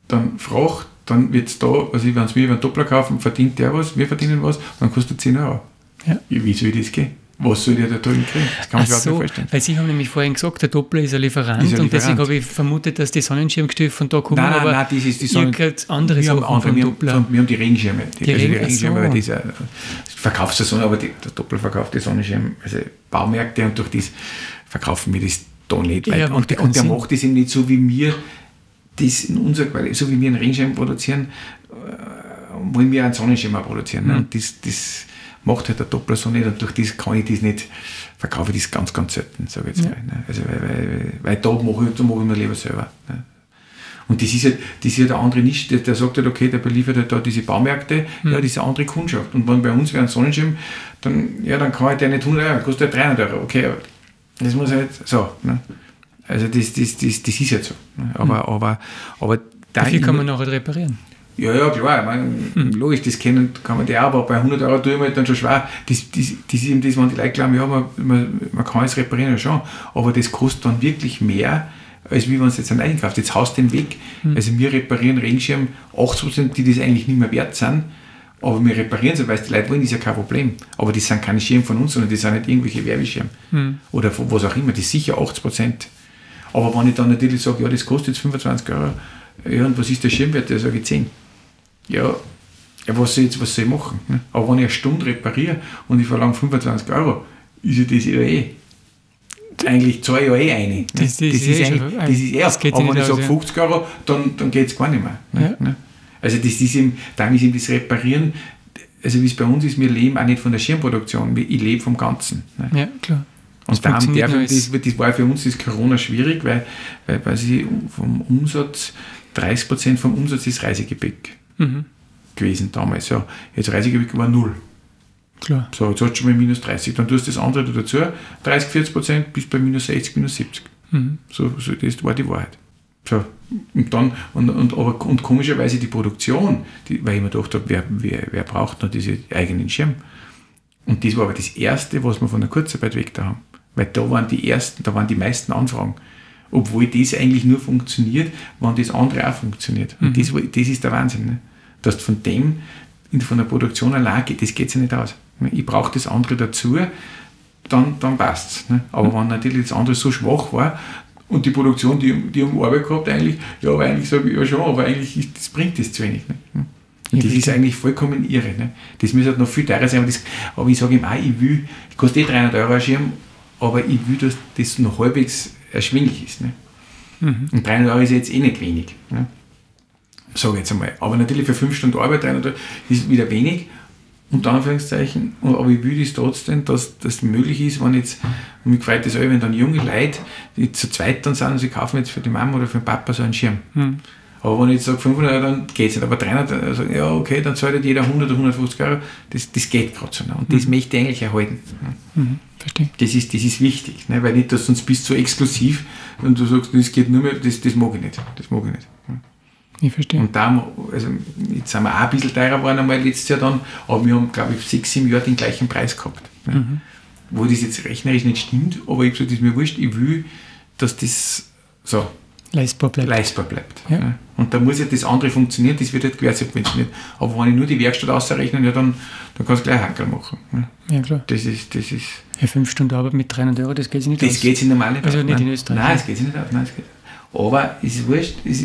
dann Fracht, dann wird es da, also wenn es mir über einen Doppler kaufen, verdient der was, wir verdienen was, dann kostet 10 Euro. Ja. Wie soll das gehen? Was soll der da drüben kriegen? Das kann man sich so, nicht vorstellen. Weil Sie haben nämlich vorhin gesagt, der Doppler ist ein Lieferant, ist ein Lieferant. und deswegen habe ich vermutet, dass die Sonnenschirmgestöfe von da kommen. Nein, nein, aber nein, das ist die Sonnen andere wir haben andere, wir Doppler. Haben, wir haben die Regenschirme. Die, die, also die Regenschirme, weil diese Verkaufssaison, aber die, der Doppler verkauft die Sonnenschirme, also Baumärkte und durch das verkaufen wir das da nicht. Ja, und, und der macht das eben nicht so wie wir das in unserer Qualität, so wie wir einen Regenschirm produzieren, äh, wollen wir einen Sonnenschirm auch produzieren. Mhm. Und das, das macht halt der Doppler so nicht und durch das kann ich das nicht, verkaufe ich das ganz, ganz selten, sage ich jetzt ja. mal. Ne? Also, weil, weil, weil da mache ich, da mache ich mir lieber selber. Ne? Und das ist ja, das ist ja der andere nicht, der, der sagt halt, okay, der beliefert halt da diese Baumärkte, mhm. ja, diese andere Kundschaft. Und wenn bei uns wäre ein Sonnenschirm, dann, ja, dann kann halt der nicht 100 Euro, kostet ja 300 Euro. Okay, aber das muss halt so. Ne? Also das, das, das, das ist jetzt so. Ne? Aber, mhm. aber, aber Dafür kann man nachher reparieren. Ja, ja, klar. Ich meine, hm. Logisch, das kennen, kann man die auch, aber bei 100 Euro tue ich mir dann schon schwer. Das, das, das ist eben das, wenn die Leute glauben, ja, man, man, man kann es reparieren, ja schon. Aber das kostet dann wirklich mehr, als wie wenn es jetzt einen einkauft. Jetzt haust du den weg. Hm. Also wir reparieren Regenschirm 80%, die das eigentlich nicht mehr wert sind. Aber wir reparieren sie, weil die Leute wollen, ist ja kein Problem. Aber das sind keine Schirme von uns, sondern das sind nicht irgendwelche Werbeschirme. Hm. Oder was auch immer, das ist sicher 80%. Aber wenn ich dann natürlich sage, ja, das kostet jetzt 25 Euro, ja, und was ist der Schirmwert? Da sage ich 10 ja, ja, was soll, ich jetzt, was soll ich machen? Ne? Aber wenn ich eine Stunde repariere und ich verlange 25 Euro, ist ja das ja eh eigentlich zahle ich ja eh eine. Ne? Das, das, das, ist, eh eigentlich, schon- das ist das er. geht Aber wenn ich sage ja. 50 Euro, dann, dann geht es gar nicht mehr. Ne? Ja. Ne? Also das ist eben, dann ist eben das Reparieren, also wie es bei uns ist, wir leben auch nicht von der Schirmproduktion, ich lebe vom Ganzen. Ne? Ja, klar. Das Und darum darf ich, als- das, das war für uns das Corona schwierig, weil, weil, weil sie vom Umsatz, 30% vom Umsatz ist Reisegepäck Mhm, gewesen damals. Ja. Jetzt Reisegepäck war null. klar. So, jetzt hast du schon mal minus 30. Dann tust du das andere da dazu, 30, 40 Prozent, bis bei minus 60, minus 70. Mhm. So, so, das war die Wahrheit. So, und dann, und, und, aber, und komischerweise die Produktion, die, weil ich mir gedacht habe, wer, wer, wer braucht noch diese eigenen Schirm? Und das war aber das Erste, was wir von der Kurzarbeit weg da haben. Weil da waren die ersten, da waren die meisten Anfragen. Obwohl das eigentlich nur funktioniert, wenn das andere auch funktioniert. Und das, war- das ist der Wahnsinn. Ne? Dass von dem, von der Produktion allein geht, das geht sich nicht aus. Ich brauche das andere dazu, dann, dann passt es. Ne? Aber wenn natürlich das andere so schwach war und die Produktion, die, die haben Arbeit gehabt eigentlich, ja, aber eigentlich sage ich ja schon, aber eigentlich ist, das bringt das zu wenig. Ne? Und Ja, das ist eigentlich vollkommen irre. Ne? Das müsste halt noch viel teurer sein, aber, das, aber ich sage ihm auch, ich will, ich kostet eh 300 Euro ein Schirm, aber ich will, dass das noch halbwegs erschwinglich ist. Ne? Mhm. Und 300 Euro ist jetzt eh nicht wenig. Ne? Sage ich jetzt einmal. Aber natürlich für 5 Stunden Arbeit 300 Euro ist wieder wenig, unter Anführungszeichen. Und- Aber ich will das trotzdem, dass das möglich ist, wenn jetzt, und mich freut das auch, wenn dann junge Leute, die zu zweit dann sind und sie kaufen jetzt für die Mama oder für den Papa so einen Schirm. Mhm. Aber wenn ich jetzt sage 500 Euro, dann geht es nicht. Aber 300, Euro, ich, ja okay, dann zahlt halt jeder 100 oder 150 Euro. Das, das geht gerade so. Ne? Und das möchte ich eigentlich erhalten. Mhm. Verstehe. Das ist, das ist wichtig, ne? weil nicht, dass sonst bist du so exklusiv und du sagst, das geht nur mehr, das, das mag ich nicht. Das mag ich nicht. Ich verstehe. Und da, also jetzt sind wir auch ein bisschen teurer geworden einmal letztes Jahr dann, aber wir haben, glaube ich, sechs, sieben Jahre den gleichen Preis gehabt. Ne? Wo das jetzt rechnerisch nicht stimmt, aber ich habe gesagt, das ist mir wurscht, ich will, dass das so Leistbar bleibt. leistbar bleibt. Ja. Und da muss ja das andere funktionieren, das wird halt gewährsubventioniert. Aber wenn ich nur die Werkstatt ausrechne, ja, dann, dann kannst du gleich Hackerl machen. Ja, klar. Das ist, das ist, Ja, fünf Stunden Arbeit mit 300 Euro, das geht sich nicht das aus. geht sich normal nicht Also aus. nicht Nein. in Österreich, Nein, ne? es geht sich nicht aus. Nein, es geht. Aber es ist wurscht, es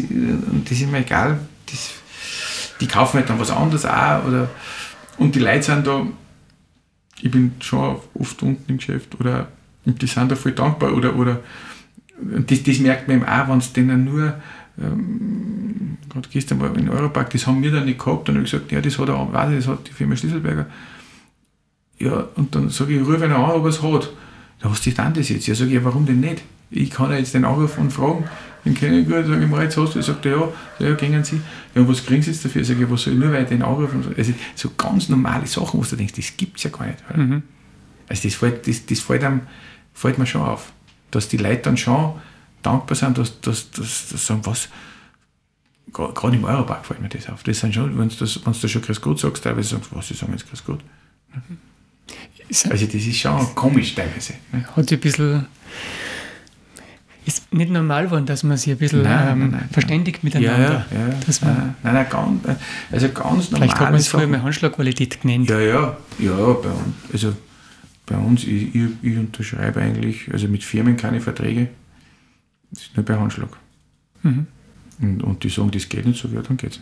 das ist mir egal. Das, die kaufen halt dann was anderes auch. Oder, und die Leute sind da, ich bin schon oft unten im Geschäft, oder die sind da voll dankbar. Oder, oder das, das merkt man eben auch, wenn es denen nur, ähm, gerade gestern war in Europark, das haben wir dann nicht gehabt. Dann habe ich gesagt, ja, das hat, er, weiß ich, das hat die Firma Schlüsselberger. Ja, und dann sage ich, ich rufe einen an, ob er es hat. Ja, was ist denn das jetzt? Ja, sage ich, ja, warum denn nicht? Ich kann ja jetzt den anrufen und fragen, den kenne ich gut, sage ich mal, jetzt hast du, sagt er, ja, ich, ja, gehen Sie. Ja, und was kriegen Sie jetzt dafür? Sage ich, was soll ich nur, ich den anrufen? Also, so ganz normale Sachen, wo du denkst, das gibt es ja gar nicht. Mhm. Also, das fällt, das, das fällt, einem, fällt mir schon auf. Dass die Leute dann schon dankbar sind, dass, dass, dass, dass sagen, was, gerade im Europark fällt mir das auf. Das sind schon, wenn du das, wenn du schon Grüß Gott sagst, teilweise sagst du, was, sie sagen jetzt Grüß Gott. Also das ist schon komisch teilweise. Ne? hat sich ein bisschen. Ist nicht normal geworden, dass man sich ein bisschen Nein, ähm, nein, nein, verständigt Ja, miteinander. ja, ja. Dass man, nein, nein, ganz, also ganz vielleicht hat man es früher mal Handschlagqualität genannt. Ja, ja, ja, bei uns, also bei uns, ich, ich, ich unterschreibe eigentlich, also mit Firmen keine Verträge, das ist nur bei Handschlag. Mhm. Und, und die sagen, das geht nicht, so ja, dann geht's.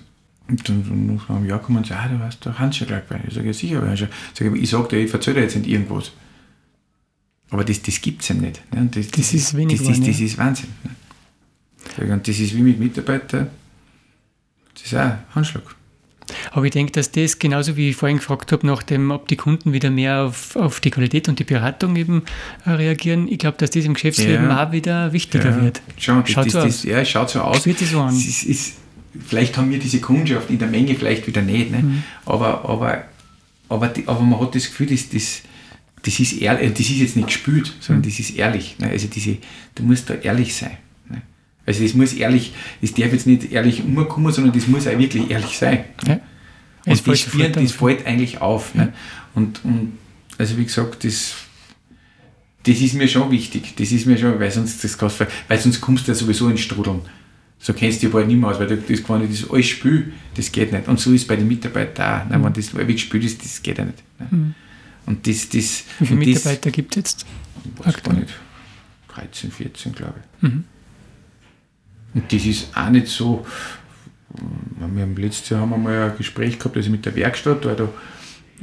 Und dann, dann nach einem Jahr kommen sie, ah, du hast doch Handschlag bei. Ich sage, ja sicher. Sag ich, aber ich sage dir, ich dir jetzt nicht irgendwas. Aber das, das gibt es ihm nicht. Ne? Und Das, Das ist wenig das, das ja. ist Wahnsinn. Ne? Sag Und das ist wie mit Mitarbeitern, das ist auch Handschlag. Aber ich denke, dass das genauso wie ich vorhin gefragt habe, nach dem, ob die Kunden wieder mehr auf, auf die Qualität und die Beratung eben äh, reagieren, ich glaube, dass das im Geschäftsleben Ja. auch wieder wichtiger wird. Schon, Schaut das, so das, aus. Ja, es schaut so aus. Sich so an. Es ist, vielleicht haben wir diese Kundschaft in der Menge vielleicht wieder nicht, ne? Mhm. aber, aber, aber, die, aber man hat das Gefühl, das, das, das ist ehrlich, das ist jetzt nicht gespült, sondern Mhm. das ist ehrlich. Ne? Also diese, du musst da ehrlich sein. Also das muss ehrlich, das darf jetzt nicht ehrlich umkommen, sondern das muss auch wirklich ehrlich sein. Ja. Und das, spürt, das fällt eigentlich auf. Ne? Und, und also wie gesagt, das, das ist mir schon wichtig. Das ist mir schon, weil sonst, das kannst, weil sonst kommst du ja sowieso ins Strudeln. So kennst du dich bald nicht mehr aus, weil du, das, wenn ich das alles Spiel, das geht nicht. Und so ist es bei den Mitarbeitern auch. Ne? Wenn das ewig gespielt ist, das geht ja nicht. Ne? Und das, das, Wie viele Mitarbeiter gibt es jetzt? weiß gar nicht, 13, 14, glaube ich. Und das ist auch nicht so, wir haben letztes Jahr haben wir mal ein Gespräch gehabt, also mit der Werkstatt, weil da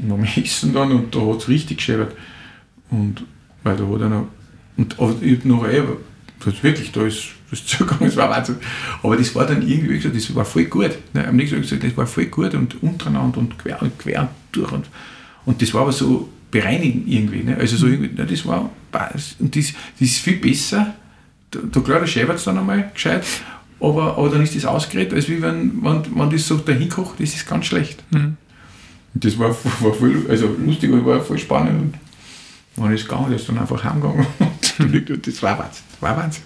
am Essen dann und da hat es richtig geschäbert. Und weil da hat er noch, und ich habe noch, ey, das wirklich, da ist das zugegangen, das war Wahnsinn. Aber das war dann irgendwie gesagt, das war voll gut. Ne? Am nächsten Tag gesagt, das war voll gut und untereinander und quer und quer und durch. Und, und das war aber so bereinigend irgendwie. Ne? Also so irgendwie, ne, das war, und das, das ist viel besser. Da, klar, da schäbert es dann einmal gescheit, aber, aber dann ist das ausgeredet, als wie wenn, wenn, wenn das so dahin kocht, das ist ganz schlecht. Mhm. Und das war, war voll also lustig, aber war voll spannend. Und man ist gegangen, der ist dann einfach heimgegangen. und das war Wahnsinn. Das war Wahnsinn.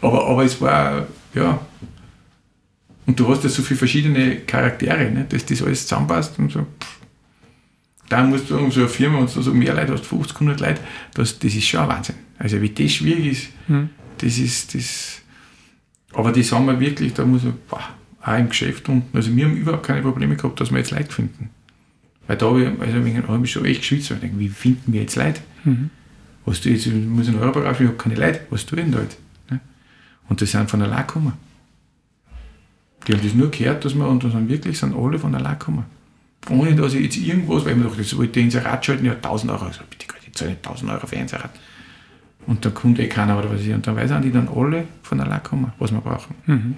Aber, aber es war, ja. Und du hast ja so viele verschiedene Charaktere, ne, dass das alles zusammenpasst und so. Da musst du so eine Firma, wenn du so mehr Leute hast, 50, 100 Leute, das, das ist schon ein Wahnsinn. Also wie das schwierig ist, mhm. Das ist, das, aber das haben wir wirklich, da muss man, boah, auch im Geschäft unten, also wir haben überhaupt keine Probleme gehabt, dass wir jetzt Leute finden. Weil da habe ich, also hab ich schon echt geschwitzt, weil ich denke, wie finden wir jetzt Leute? Mhm. Was du jetzt, ich muss in Europa rauf, ich habe keine Leute, was tue ich denn da jetzt? Ne? Und die sind von allein gekommen. Die haben das nur gehört, dass wir, und das sind wirklich, sind alle von allein gekommen. Ohne dass ich jetzt irgendwas, weil ich mir dachte, das wollte ich Inserat schalten, ja 1000 Euro. Also bitte, ich zahle nicht 1000 Euro für Inserat. Und da kommt eh keiner oder was ich. Und dann weiß die dann alle von allein kommen, was wir brauchen. Mhm.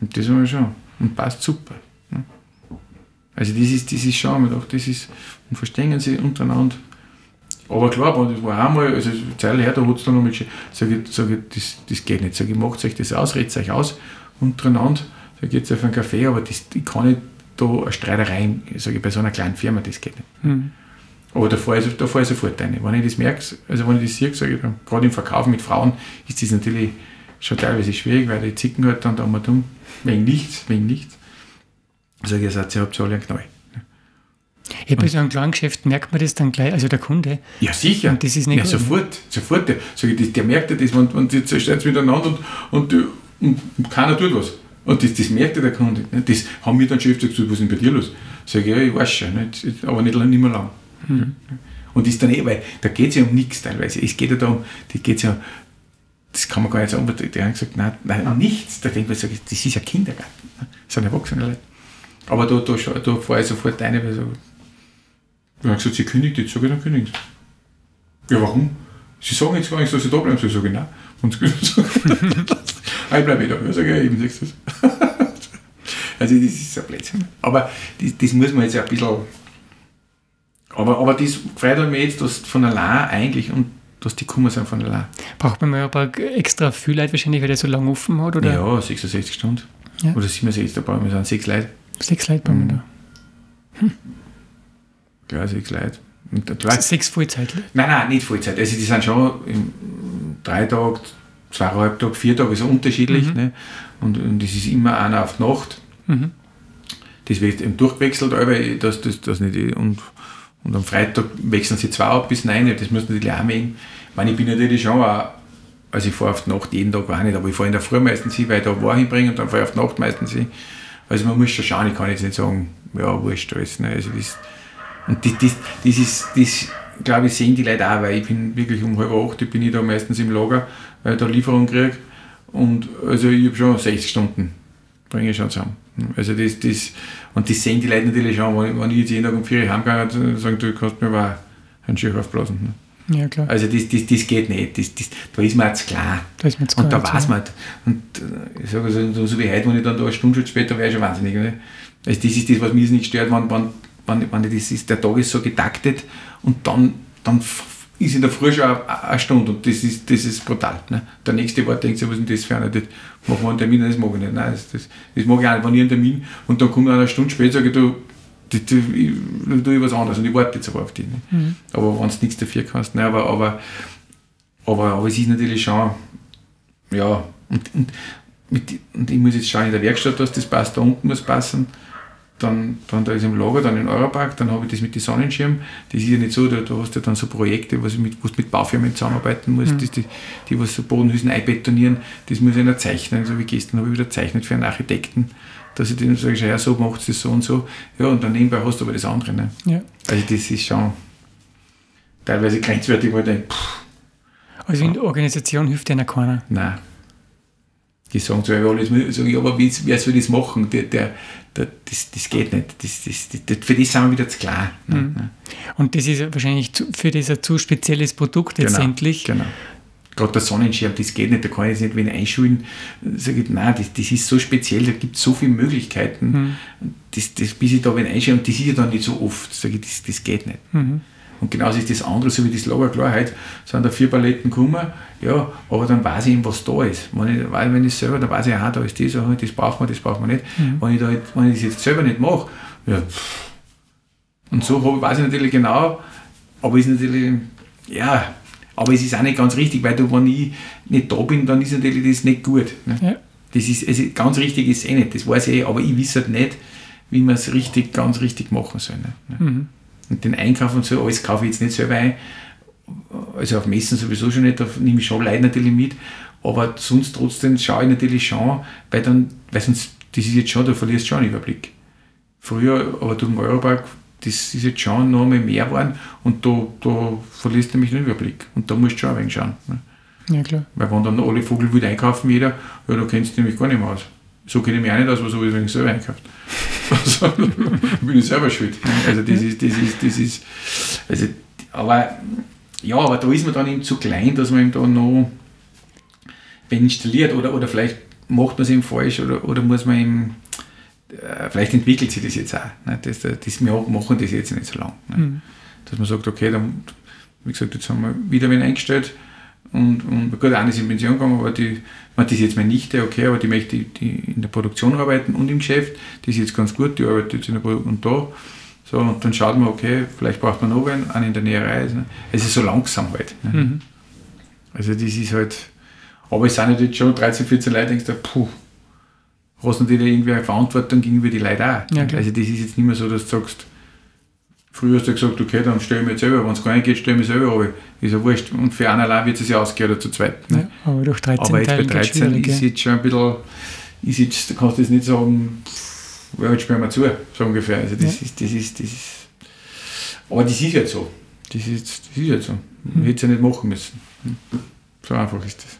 Und das haben wir schon. Und passt super. Ne? Also das ist, das ist schon, dachte, das ist, und verstehen sie untereinander. Aber klar, das war einmal, also Zeit her, da hat es dann nochmal sage ich, sag ich das, das geht nicht. Sage ich, macht euch das aus, redet euch aus untereinander, sage geht auf einen Kaffee, aber das, ich kann nicht da eine Streiterei, sage ich, bei so einer kleinen Firma, das geht nicht. Mhm. Aber da fahre ich, da fahr ich sofort rein. Wenn ich das merke, also wenn ich das sehe, sage ich, gerade im Verkauf mit Frauen ist das natürlich schon teilweise schwierig, weil die zicken halt dann da mal dumm, wegen nichts, wegen nichts. Sage ich, ihr seid, ihr habt alle einen Knall. Ja, bei so einem kleinen Geschäft merkt man das dann gleich, also der Kunde. Ja, sicher. Und das ist nicht ja, gut, sofort, ne? sofort. Sag ich, der merkt ja das, wenn, wenn die zerstört miteinander und, und, und, keiner tut was. Und das, das merkt ja der Kunde. Ne? Das haben wir dann schon öfter gesagt, was ist denn bei dir los? Sag ich, ja, ich weiß schon, nicht, aber nicht, nicht mehr lang. Mhm. Und ist dann eh, weil da geht es ja um nichts teilweise. Es geht ja darum, da geht ja, das kann man gar nicht sagen, aber die haben gesagt, nein, nein um nichts. Da denkt man, das ist ja Kindergarten. Das sind erwachsene Leute. Aber da, da, da fahre ich sofort rein, weil so, er hat gesagt, sie kündigt jetzt, sag ich, dann kündigt Ja, warum? Sie sagen jetzt gar nicht, dass sie da bleiben. So, ich sage, nein. Und sie ich bleibe wieder. Ich sage, ja, eben siehst also das ist ein Blödsinn. Aber das, das muss man jetzt ein bisschen... Aber, aber das freut mich jetzt, dass von allein eigentlich und dass die kommen sind von allein. Braucht man mal aber extra viel Leute wahrscheinlich, weil der so lange offen hat? Oder? Ja, 66 Stunden. Ja. Oder 67, da brauchen wir sind sechs Leute. Sechs Leute brauchen wir mhm. da. Hm klar, sechs Leute. Sechs Vollzeit? Nein, nein, nicht Vollzeit. Also die sind schon drei Tage, zweieinhalb Tage, vier Tage, ist unterschiedlich. Mhm. Ne? Und, und das ist immer einer auf Nacht. Mhm. Das wird eben durchgewechselt, aber das, das, das nicht. Und, und am Freitag wechseln sie zwei ab bis neun, das müssen natürlich auch mögen. Ich meine, ich bin natürlich schon auch, also ich fahre auf die Nacht jeden Tag auch nicht, aber ich fahre in der Früh meistens hin, weil ich da war hinbringe und dann fahre ich auf die Nacht meistens hin. Also man muss schon schauen, ich kann jetzt nicht sagen, ja, wurscht alles. Ne? Also das, und das, das, das ist, das, glaube ich, sehen die Leute auch, weil ich bin wirklich um halb acht, bin ich da meistens im Lager, weil ich da Lieferung kriege. Und also ich habe schon 60 Stunden, bringe ich schon zusammen. Also das, das, und das sehen die Leute natürlich schon, wenn, wenn ich jetzt jeden Tag um vier Uhr heimgehe, dann sagen du kannst mir aber einen Schiff aufblasen. Ja, klar. Also das, das, das geht nicht. Das, das, da ist man jetzt klar. Da ist man jetzt klar. Und da weiß man. Und ich sage also, so wie heute, wenn ich dann da eine Stunde später wäre, ich schon wahnsinnig. Ne? Also das ist das, was mich nicht stört, wenn, wenn wenn, wenn das ist, der Tag ist so getaktet und dann, dann ist in der Früh schon eine, Stunde und das ist, das ist brutal. Ne? Der nächste Wort denkt sich, was ist denn das für eine? Das machen wir einen Termin, das mag ich nicht. Nein, das, das, das mag ich auch nicht. Wenn ich einen Termin und dann kommt eine Stunde später, sage ich, du, das, das, ich, ich tue was anderes und ich warte jetzt aber auf dich. Ne? Mhm. Aber wenn du nichts dafür kannst. Ne? Aber, aber, aber, aber es ist natürlich schon, ja, und, und, mit, und ich muss jetzt schauen in der Werkstatt, dass das passt, da unten muss passen dann, dann da ist im Lager, dann in Europark, dann habe ich das mit den Sonnenschirmen. Das ist ja nicht so, da, da hast du dann so Projekte, was mit, wo du mit Baufirmen zusammenarbeiten musst, mhm. die, die was so Bodenhülsen einbetonieren, das muss noch zeichnen. So wie gestern habe ich wieder gezeichnet für einen Architekten, dass ich denen sage, ja, so macht es so und so. Ja, und dann nebenbei hast du aber das andere. Ne? Ja. Also das ist schon teilweise grenzwertig, wo ich denke, pff, Also in der Organisation hilft dir keiner? Nein. Die sagen so, ja, alles, sagen, ja, aber wie, wer soll das machen? Der, der, der, das, das geht nicht. Das, das, das, für das sind wir wieder zu klein. Ne? Mhm. Und das ist wahrscheinlich zu, für das ein zu spezielles Produkt Genau, letztendlich. Genau. Gerade der Sonnenschirm, das geht nicht, da kann ich jetzt nicht wen einschulen. Sag ich, nein, das, das ist so speziell, da gibt es so viele Möglichkeiten, das, das, bis ich da wen einschulen, und das ist ja dann nicht so oft. Sag ich, das, das geht nicht. Mhm. Und genauso ist das andere, so wie das Lager, klar, heute sind da vier Paletten gekommen, ja, aber dann weiß ich eben, was da ist. Wenn ich, weil wenn ich selber, dann weiß ich, aha, da ist das, aha, das braucht man, das braucht man nicht. Wenn, ich da, jetzt- wenn ich das jetzt selber nicht mache, ja, pff. und so hab, weiß ich natürlich genau, aber ist natürlich, ja, aber es ist auch nicht ganz richtig, weil du, wenn ich nicht da bin, dann ist natürlich das nicht gut. Ne? Ja. Das ist, also ganz richtig ist es eh nicht, das weiß ich eh, aber ich weiß halt nicht, wie man es richtig, ganz richtig machen soll. Ne? Und den Einkauf und so, alles kaufe ich jetzt nicht selber ein. Also auf Messen sowieso schon nicht, da nehme ich schon Leute natürlich mit. Aber sonst trotzdem schaue ich natürlich schon, weil dann, weil sonst, das ist jetzt schon, da verlierst du schon einen Überblick. Früher, aber durch den Europark, das ist jetzt schon noch einmal mehr geworden und da, da verlierst du nämlich den Überblick. Und da musst du schon ein wenig schauen. Ne? Ja, klar. Weil wenn dann alle Vogel wieder einkaufen jeder, ja, da kennst du nämlich gar nicht mehr aus. So kenne ich mich auch nicht aus, was habe ich selber einkauft. Also, bin ich selber schuld. Also das ist, das ist, das ist, also, aber, ja, aber da ist man dann eben zu klein, dass man eben da noch wenn installiert oder, oder vielleicht macht man es eben falsch oder, oder muss man eben, äh, vielleicht entwickelt sich das jetzt auch. Ne? Das, das, wir machen das jetzt nicht so lange. Ne? Dass man sagt, okay, dann, wie gesagt, jetzt haben wir wieder wen eingestellt und, und gut, eine ist in Pension gegangen, aber die, das ist jetzt meine Nichte, okay, aber die möchte die in der Produktion arbeiten und im Geschäft, die ist jetzt ganz gut, die arbeitet jetzt in der Produktion und da. So, und dann schaut man, okay, vielleicht braucht man noch einen, einen in der Näherei. Ne? Es ist so langsam halt. Ne? Also das ist halt, aber es sind halt jetzt schon 13, 14 Leute, denkst du, puh, hast natürlich irgendwie eine Verantwortung gegenüber die Leute auch. Ja, also das ist jetzt nicht mehr so, dass du sagst, früher hast du gesagt, okay, dann stell ich mich jetzt selber, wenn es gar nicht geht, stell ich mich selber runter. Ist ja wurscht. Und für einen allein wird es ja ausgehen oder zu zweit. Ne? Ja, aber durch 13 Aber jetzt bei Teilen geht 13 schwierig. ist jetzt schon ein bisschen, ist jetzt, kannst du jetzt nicht sagen, ja, jetzt sperren wir zu, so ungefähr. Also das Ja. ist, das ist, das ist, aber das ist jetzt so. Das ist, das ist jetzt so. Man hätte es ja nicht machen müssen. So einfach ist das.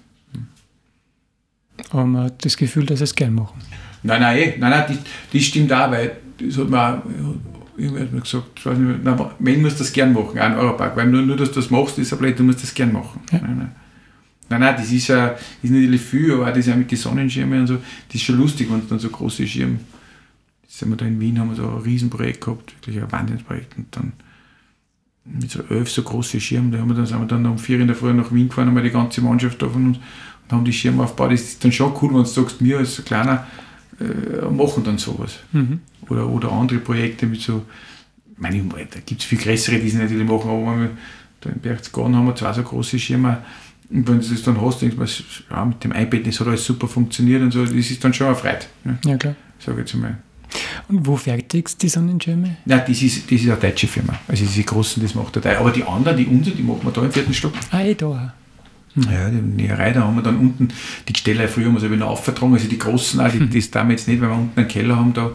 Aber man hat das Gefühl, dass es gern machen. Nein, nein, eh. nein, nein, das, das stimmt auch, weil das hat mir auch, irgendwer hat mir gesagt, ich weiß nicht, mehr, nein, Mann muss das gern machen, auch in Europark, weil nur, nur, dass du das machst, ist ja blöd, du musst das gern machen. Ja. Nein, nein. Nein, nein, das ist ja ist natürlich viel, aber auch das ja mit den Sonnenschirmen und so, das ist schon lustig, wenn es dann so große Schirme, jetzt sind wir da in Wien, haben wir da ein Riesenprojekt gehabt, wirklich ein Wahnsinnsprojekt und dann mit so elf so große Schirmen, da haben wir dann, sind wir dann um vier in der Früh nach Wien gefahren, haben wir die ganze Mannschaft da von uns und haben die Schirme aufgebaut. Das ist dann schon cool, wenn du sagst, wir als kleiner äh, machen dann sowas. Mhm. Oder, oder andere Projekte mit so, ich meine, da gibt es viel größere, die sie natürlich machen, aber wenn wir, da in Berchtesgaden haben wir zwei so große Schirme und wenn du das dann hast, denkst du, mir, ja, mit dem iPad, das hat alles super funktioniert und so, das ist dann schon eine Freude, ne, Ja, klar. ich jetzt einmal. Und wo fertigst du die Sonnenschirme? Nein, das ist, das ist eine deutsche Firma. Also diese großen, das macht der Teil. Aber die anderen, die unseren, die machen wir da im vierten Stock. Ah, eh da. Ja, die Näherei, da haben wir dann unten die Gestelle, früher haben wir es noch aufgetragen, also die großen, auch, die, das tun wir jetzt nicht, weil wir unten einen Keller haben, da,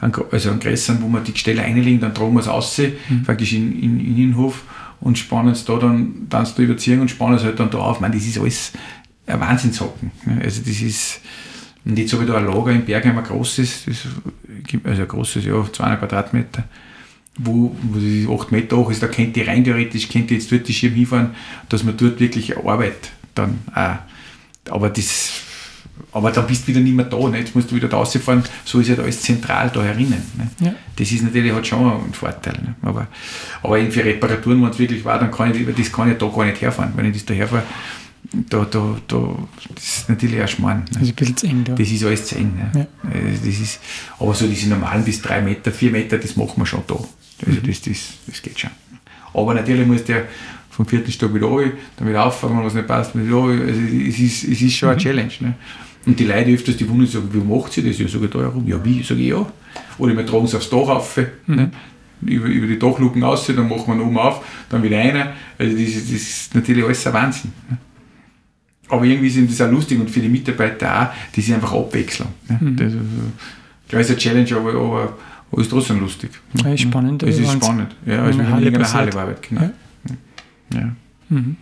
einen, gro- also einen größeren, wo wir die Gestelle einlegen, dann tragen wir es raus, praktisch in, in, in den Innenhof und spannen es da dann, dann da überziehen und spannen es halt dann da auf. Ich meine, das ist alles ein Wahnsinnshocken. ne. Also das ist, und jetzt habe ich da ein Lager in Bergheim, ein großes, das, also ein großes, ja, 200 Quadratmeter wo, wo die 8 Meter hoch ist, da könnt ihr rein theoretisch, könnt ihr jetzt dort die Schirm hinfahren, dass man dort wirklich Arbeit dann auch. Aber das, aber dann bist du wieder nicht mehr da, ne? jetzt musst du wieder da rausfahren, so ist ja da alles zentral da herinnen. Ne? Ja. Das ist natürlich halt schon ein Vorteil. Ne? Aber, aber für Reparaturen, wenn es wirklich war, dann kann ich, das kann ich da gar nicht herfahren. Wenn ich das da herfahre, da, da, da, das ist natürlich ein Schmarrn. Ne? Also ein bisschen zu eng da. Das ist alles zu eng. Ne? Ja. Äh, Das ist, aber so diese normalen bis drei Meter, vier Meter, das machen wir schon da. Also das, das, das geht schon. Aber natürlich muss der vom vierten Stock wieder runter, dann wieder auffahren, wenn was nicht passt, wieder runter. Also es ist, es ist schon eine Challenge. Ne? Und die Leute öfters, die wundern sich, sagen, wie macht sie das? Ja, sage ich da herum. Ja, wie? Sage ich ja. Oder wir tragen es aufs Dach auf, ne? über, über die Dachluken aus, dann machen wir ihn oben auf, dann wieder rein. Also das ist, das ist natürlich alles ein Wahnsinn. Ne? Aber irgendwie ist das auch lustig und für die Mitarbeiter auch, das ist einfach Abwechslung. Ne? Das ist, äh, klar ist eine Challenge, aber, aber, aber ist trotzdem lustig. Ja, ist spannend, Es ist spannend. Ja, als wenn Halle in einer. Halle arbeitet. Genau. Ja. Ja. Mhm.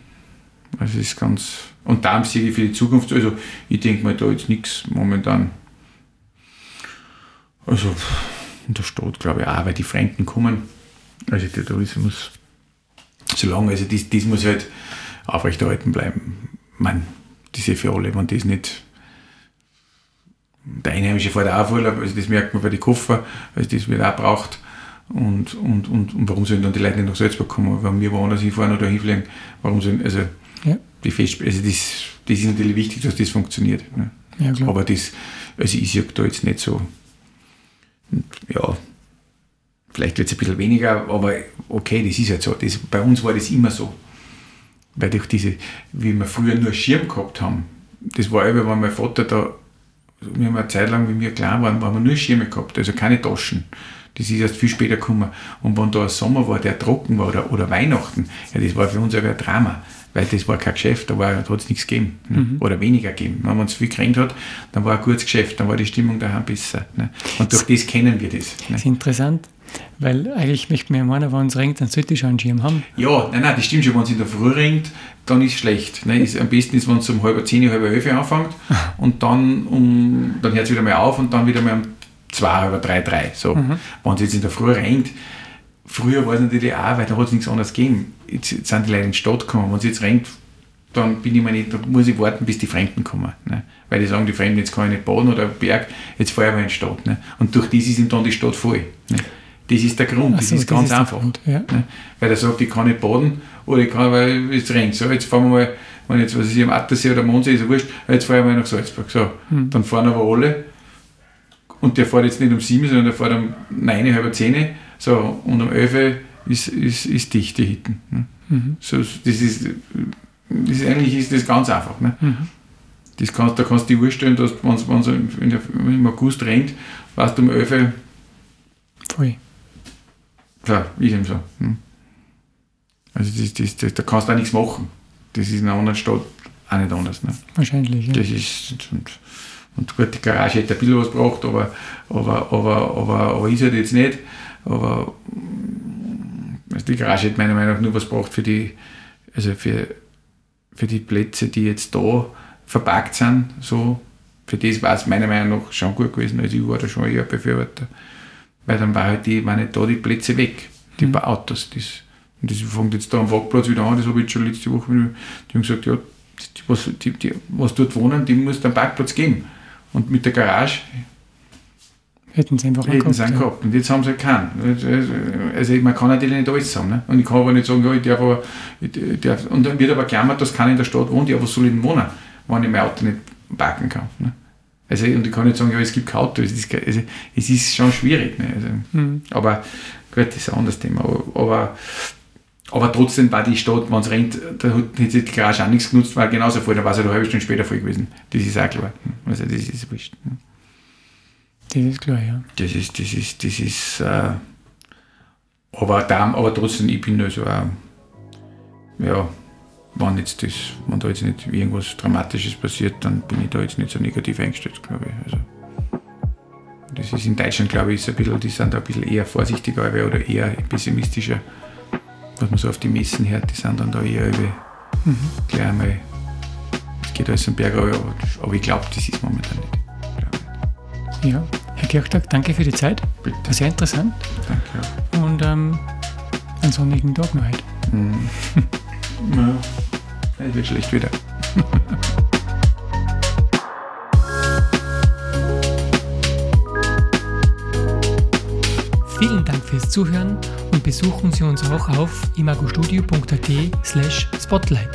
Also es ist ganz. Und darum sehe ich für die Zukunft, also ich denke mir da jetzt nichts momentan. Also in der Stadt glaube ich auch, weil die Fremden kommen. Also der Tourismus, solange, also das, das muss halt aufrechterhalten bleiben. Man, das ist ja für alle, wenn das nicht der Einheimische fährt auch voll, also das merkt man bei den Koffer, also das wird auch braucht. Und, und, und, und warum sollen dann die Leute nicht nach Salzburg kommen, wenn wir woanders hinfahren oder hinfliegen? Warum sollen, also ja. die Fest, also das, das ist natürlich wichtig, dass das funktioniert. Ne? Ja, klar. Aber das, also ich sehe da jetzt nicht so, ja, vielleicht wird es ein bisschen weniger, aber okay, das ist halt so. Das, bei uns war das immer so. Weil durch diese, wie wir früher nur Schirm gehabt haben, das war eben, wenn mein Vater da, wir haben eine Zeit lang, wie wir klein waren, haben wir nur Schirme gehabt, also keine Taschen. Das ist erst viel später gekommen. Und wenn da ein Sommer war, der trocken war, oder, oder Weihnachten, ja, das war für uns ein Drama weil das war kein Geschäft, da hat es nichts gegeben ne? mhm. oder weniger gegeben. Wenn man es viel gekränkt hat, dann war ein gutes Geschäft, dann war die Stimmung daheim besser. Ne? Und durch das kennen wir das. Ne? Das ist interessant. Weil eigentlich möchte mir meiner, wenn es regnet, dann sollte ich schon einen Schirm haben. Ja, nein, nein, das stimmt schon. Wenn es in der Früh regnet, dann ist es schlecht. Ne? Ist, am besten ist, wenn es um halb zehn, halb elf anfängt und dann, um, dann hört es wieder mal auf und dann wieder mal um zwei, halb drei, drei. So. Mhm. Wenn es jetzt in der Früh regnet, früher war es natürlich auch, weil da hat es nichts anderes gegeben. Jetzt, jetzt, sind die Leute in die Stadt gekommen. Wenn es jetzt regnet, dann bin ich mir nicht, muss ich warten, bis die Fremden kommen. Ne? Weil die sagen, die Fremden, jetzt kann ich nicht baden oder Berg, jetzt fahre ich mal in die Stadt. Ne? Und durch das ist ihm dann die Stadt voll. Ne? Das ist der Grund, das so, ist ganz das ist einfach. Grund, ja. ne? Weil er sagt, ich kann nicht baden oder ich kann, weil es regnet. So, jetzt fahren wir mal, wenn jetzt, was ich am Attersee oder Mondsee ist, ja wurscht, jetzt fahren wir mal nach Salzburg. So, hm. dann fahren aber alle und der fährt jetzt nicht um sieben, sondern der fährt um neun, halb zehn. So, und um elf ist, ist, ist dicht, die Hitten. Ne? Mhm. So, das ist, das ist, eigentlich ist das ganz einfach. Ne? Mhm. Das kannst, da kannst du dir vorstellen, dass wenn es im August regnet, weißt du um 11 Voll. Ja, ist eben so. Hm. Also das, das, das, da kannst du auch nichts machen. Das ist in einer anderen Stadt auch nicht anders. Ne? Wahrscheinlich, ja. Das ist, und, und gut, die Garage hätte ein bisschen was gebracht, aber, aber, aber, aber, aber ist halt jetzt nicht. Aber also die Garage hätte meiner Meinung nach nur was gebracht für die, also für, für die Plätze, die jetzt da verpackt sind. So, für das war es meiner Meinung nach schon gut gewesen. Also ich war da schon eher Befürworter. Weil dann war halt die, waren nicht da die Plätze weg, die mhm. Autos. Das, und das fängt jetzt da am Wagplatz wieder an, das habe ich jetzt schon letzte Woche, die haben gesagt, ja, die, was, die, die, was dort wohnen, die muss einen Parkplatz geben. Und mit der Garage hätten sie einfach hätten sie gehabt. Ja. Und jetzt haben sie keinen. Also man kann natürlich nicht alles haben. Ne? Und ich kann aber nicht sagen, ja, ich darf aber, ich darf, und dann wird aber gejammert, dass keiner in der Stadt wohnt, ja, was soll ich denn wohnen, wenn ich mein Auto nicht parken kann. Ne? Also, und ich kann nicht sagen, ja, es gibt kein Auto. Es ist, also, es ist schon schwierig. Ne? Also, mhm. Aber gut, das ist ein anderes Thema. Aber, aber trotzdem war die Stadt, wenn es rennt, da hat die Garage auch nichts genutzt, weil genauso voll, da war es halt eine halbe Stunde später voll gewesen. Das ist auch klar. Also das ist wurscht. Das ist klar, ja. Das ist, das ist, das ist, äh, aber, da, aber trotzdem, ich bin also auch, ja, wenn, jetzt das, wenn da jetzt nicht irgendwas Dramatisches passiert, dann bin ich da jetzt nicht so negativ eingestellt, glaube ich. Also, das ist in Deutschland, glaube ich, ist ein bisschen, die sind da ein bisschen eher vorsichtiger oder eher pessimistischer, was man so auf die Messen hört, die sind dann da eher über, mhm. gleich einmal, es geht alles am Berg, aber, aber ich glaube, das ist momentan nicht. Ja, Herr Kirchtag, danke für die Zeit. Bitte. War sehr interessant. Danke. Und ähm, einen sonnigen Tag noch heute. Mhm. ja, es wird schlecht wieder. Vielen Dank fürs Zuhören und besuchen Sie uns auch auf imagostudio.at slash spotlight.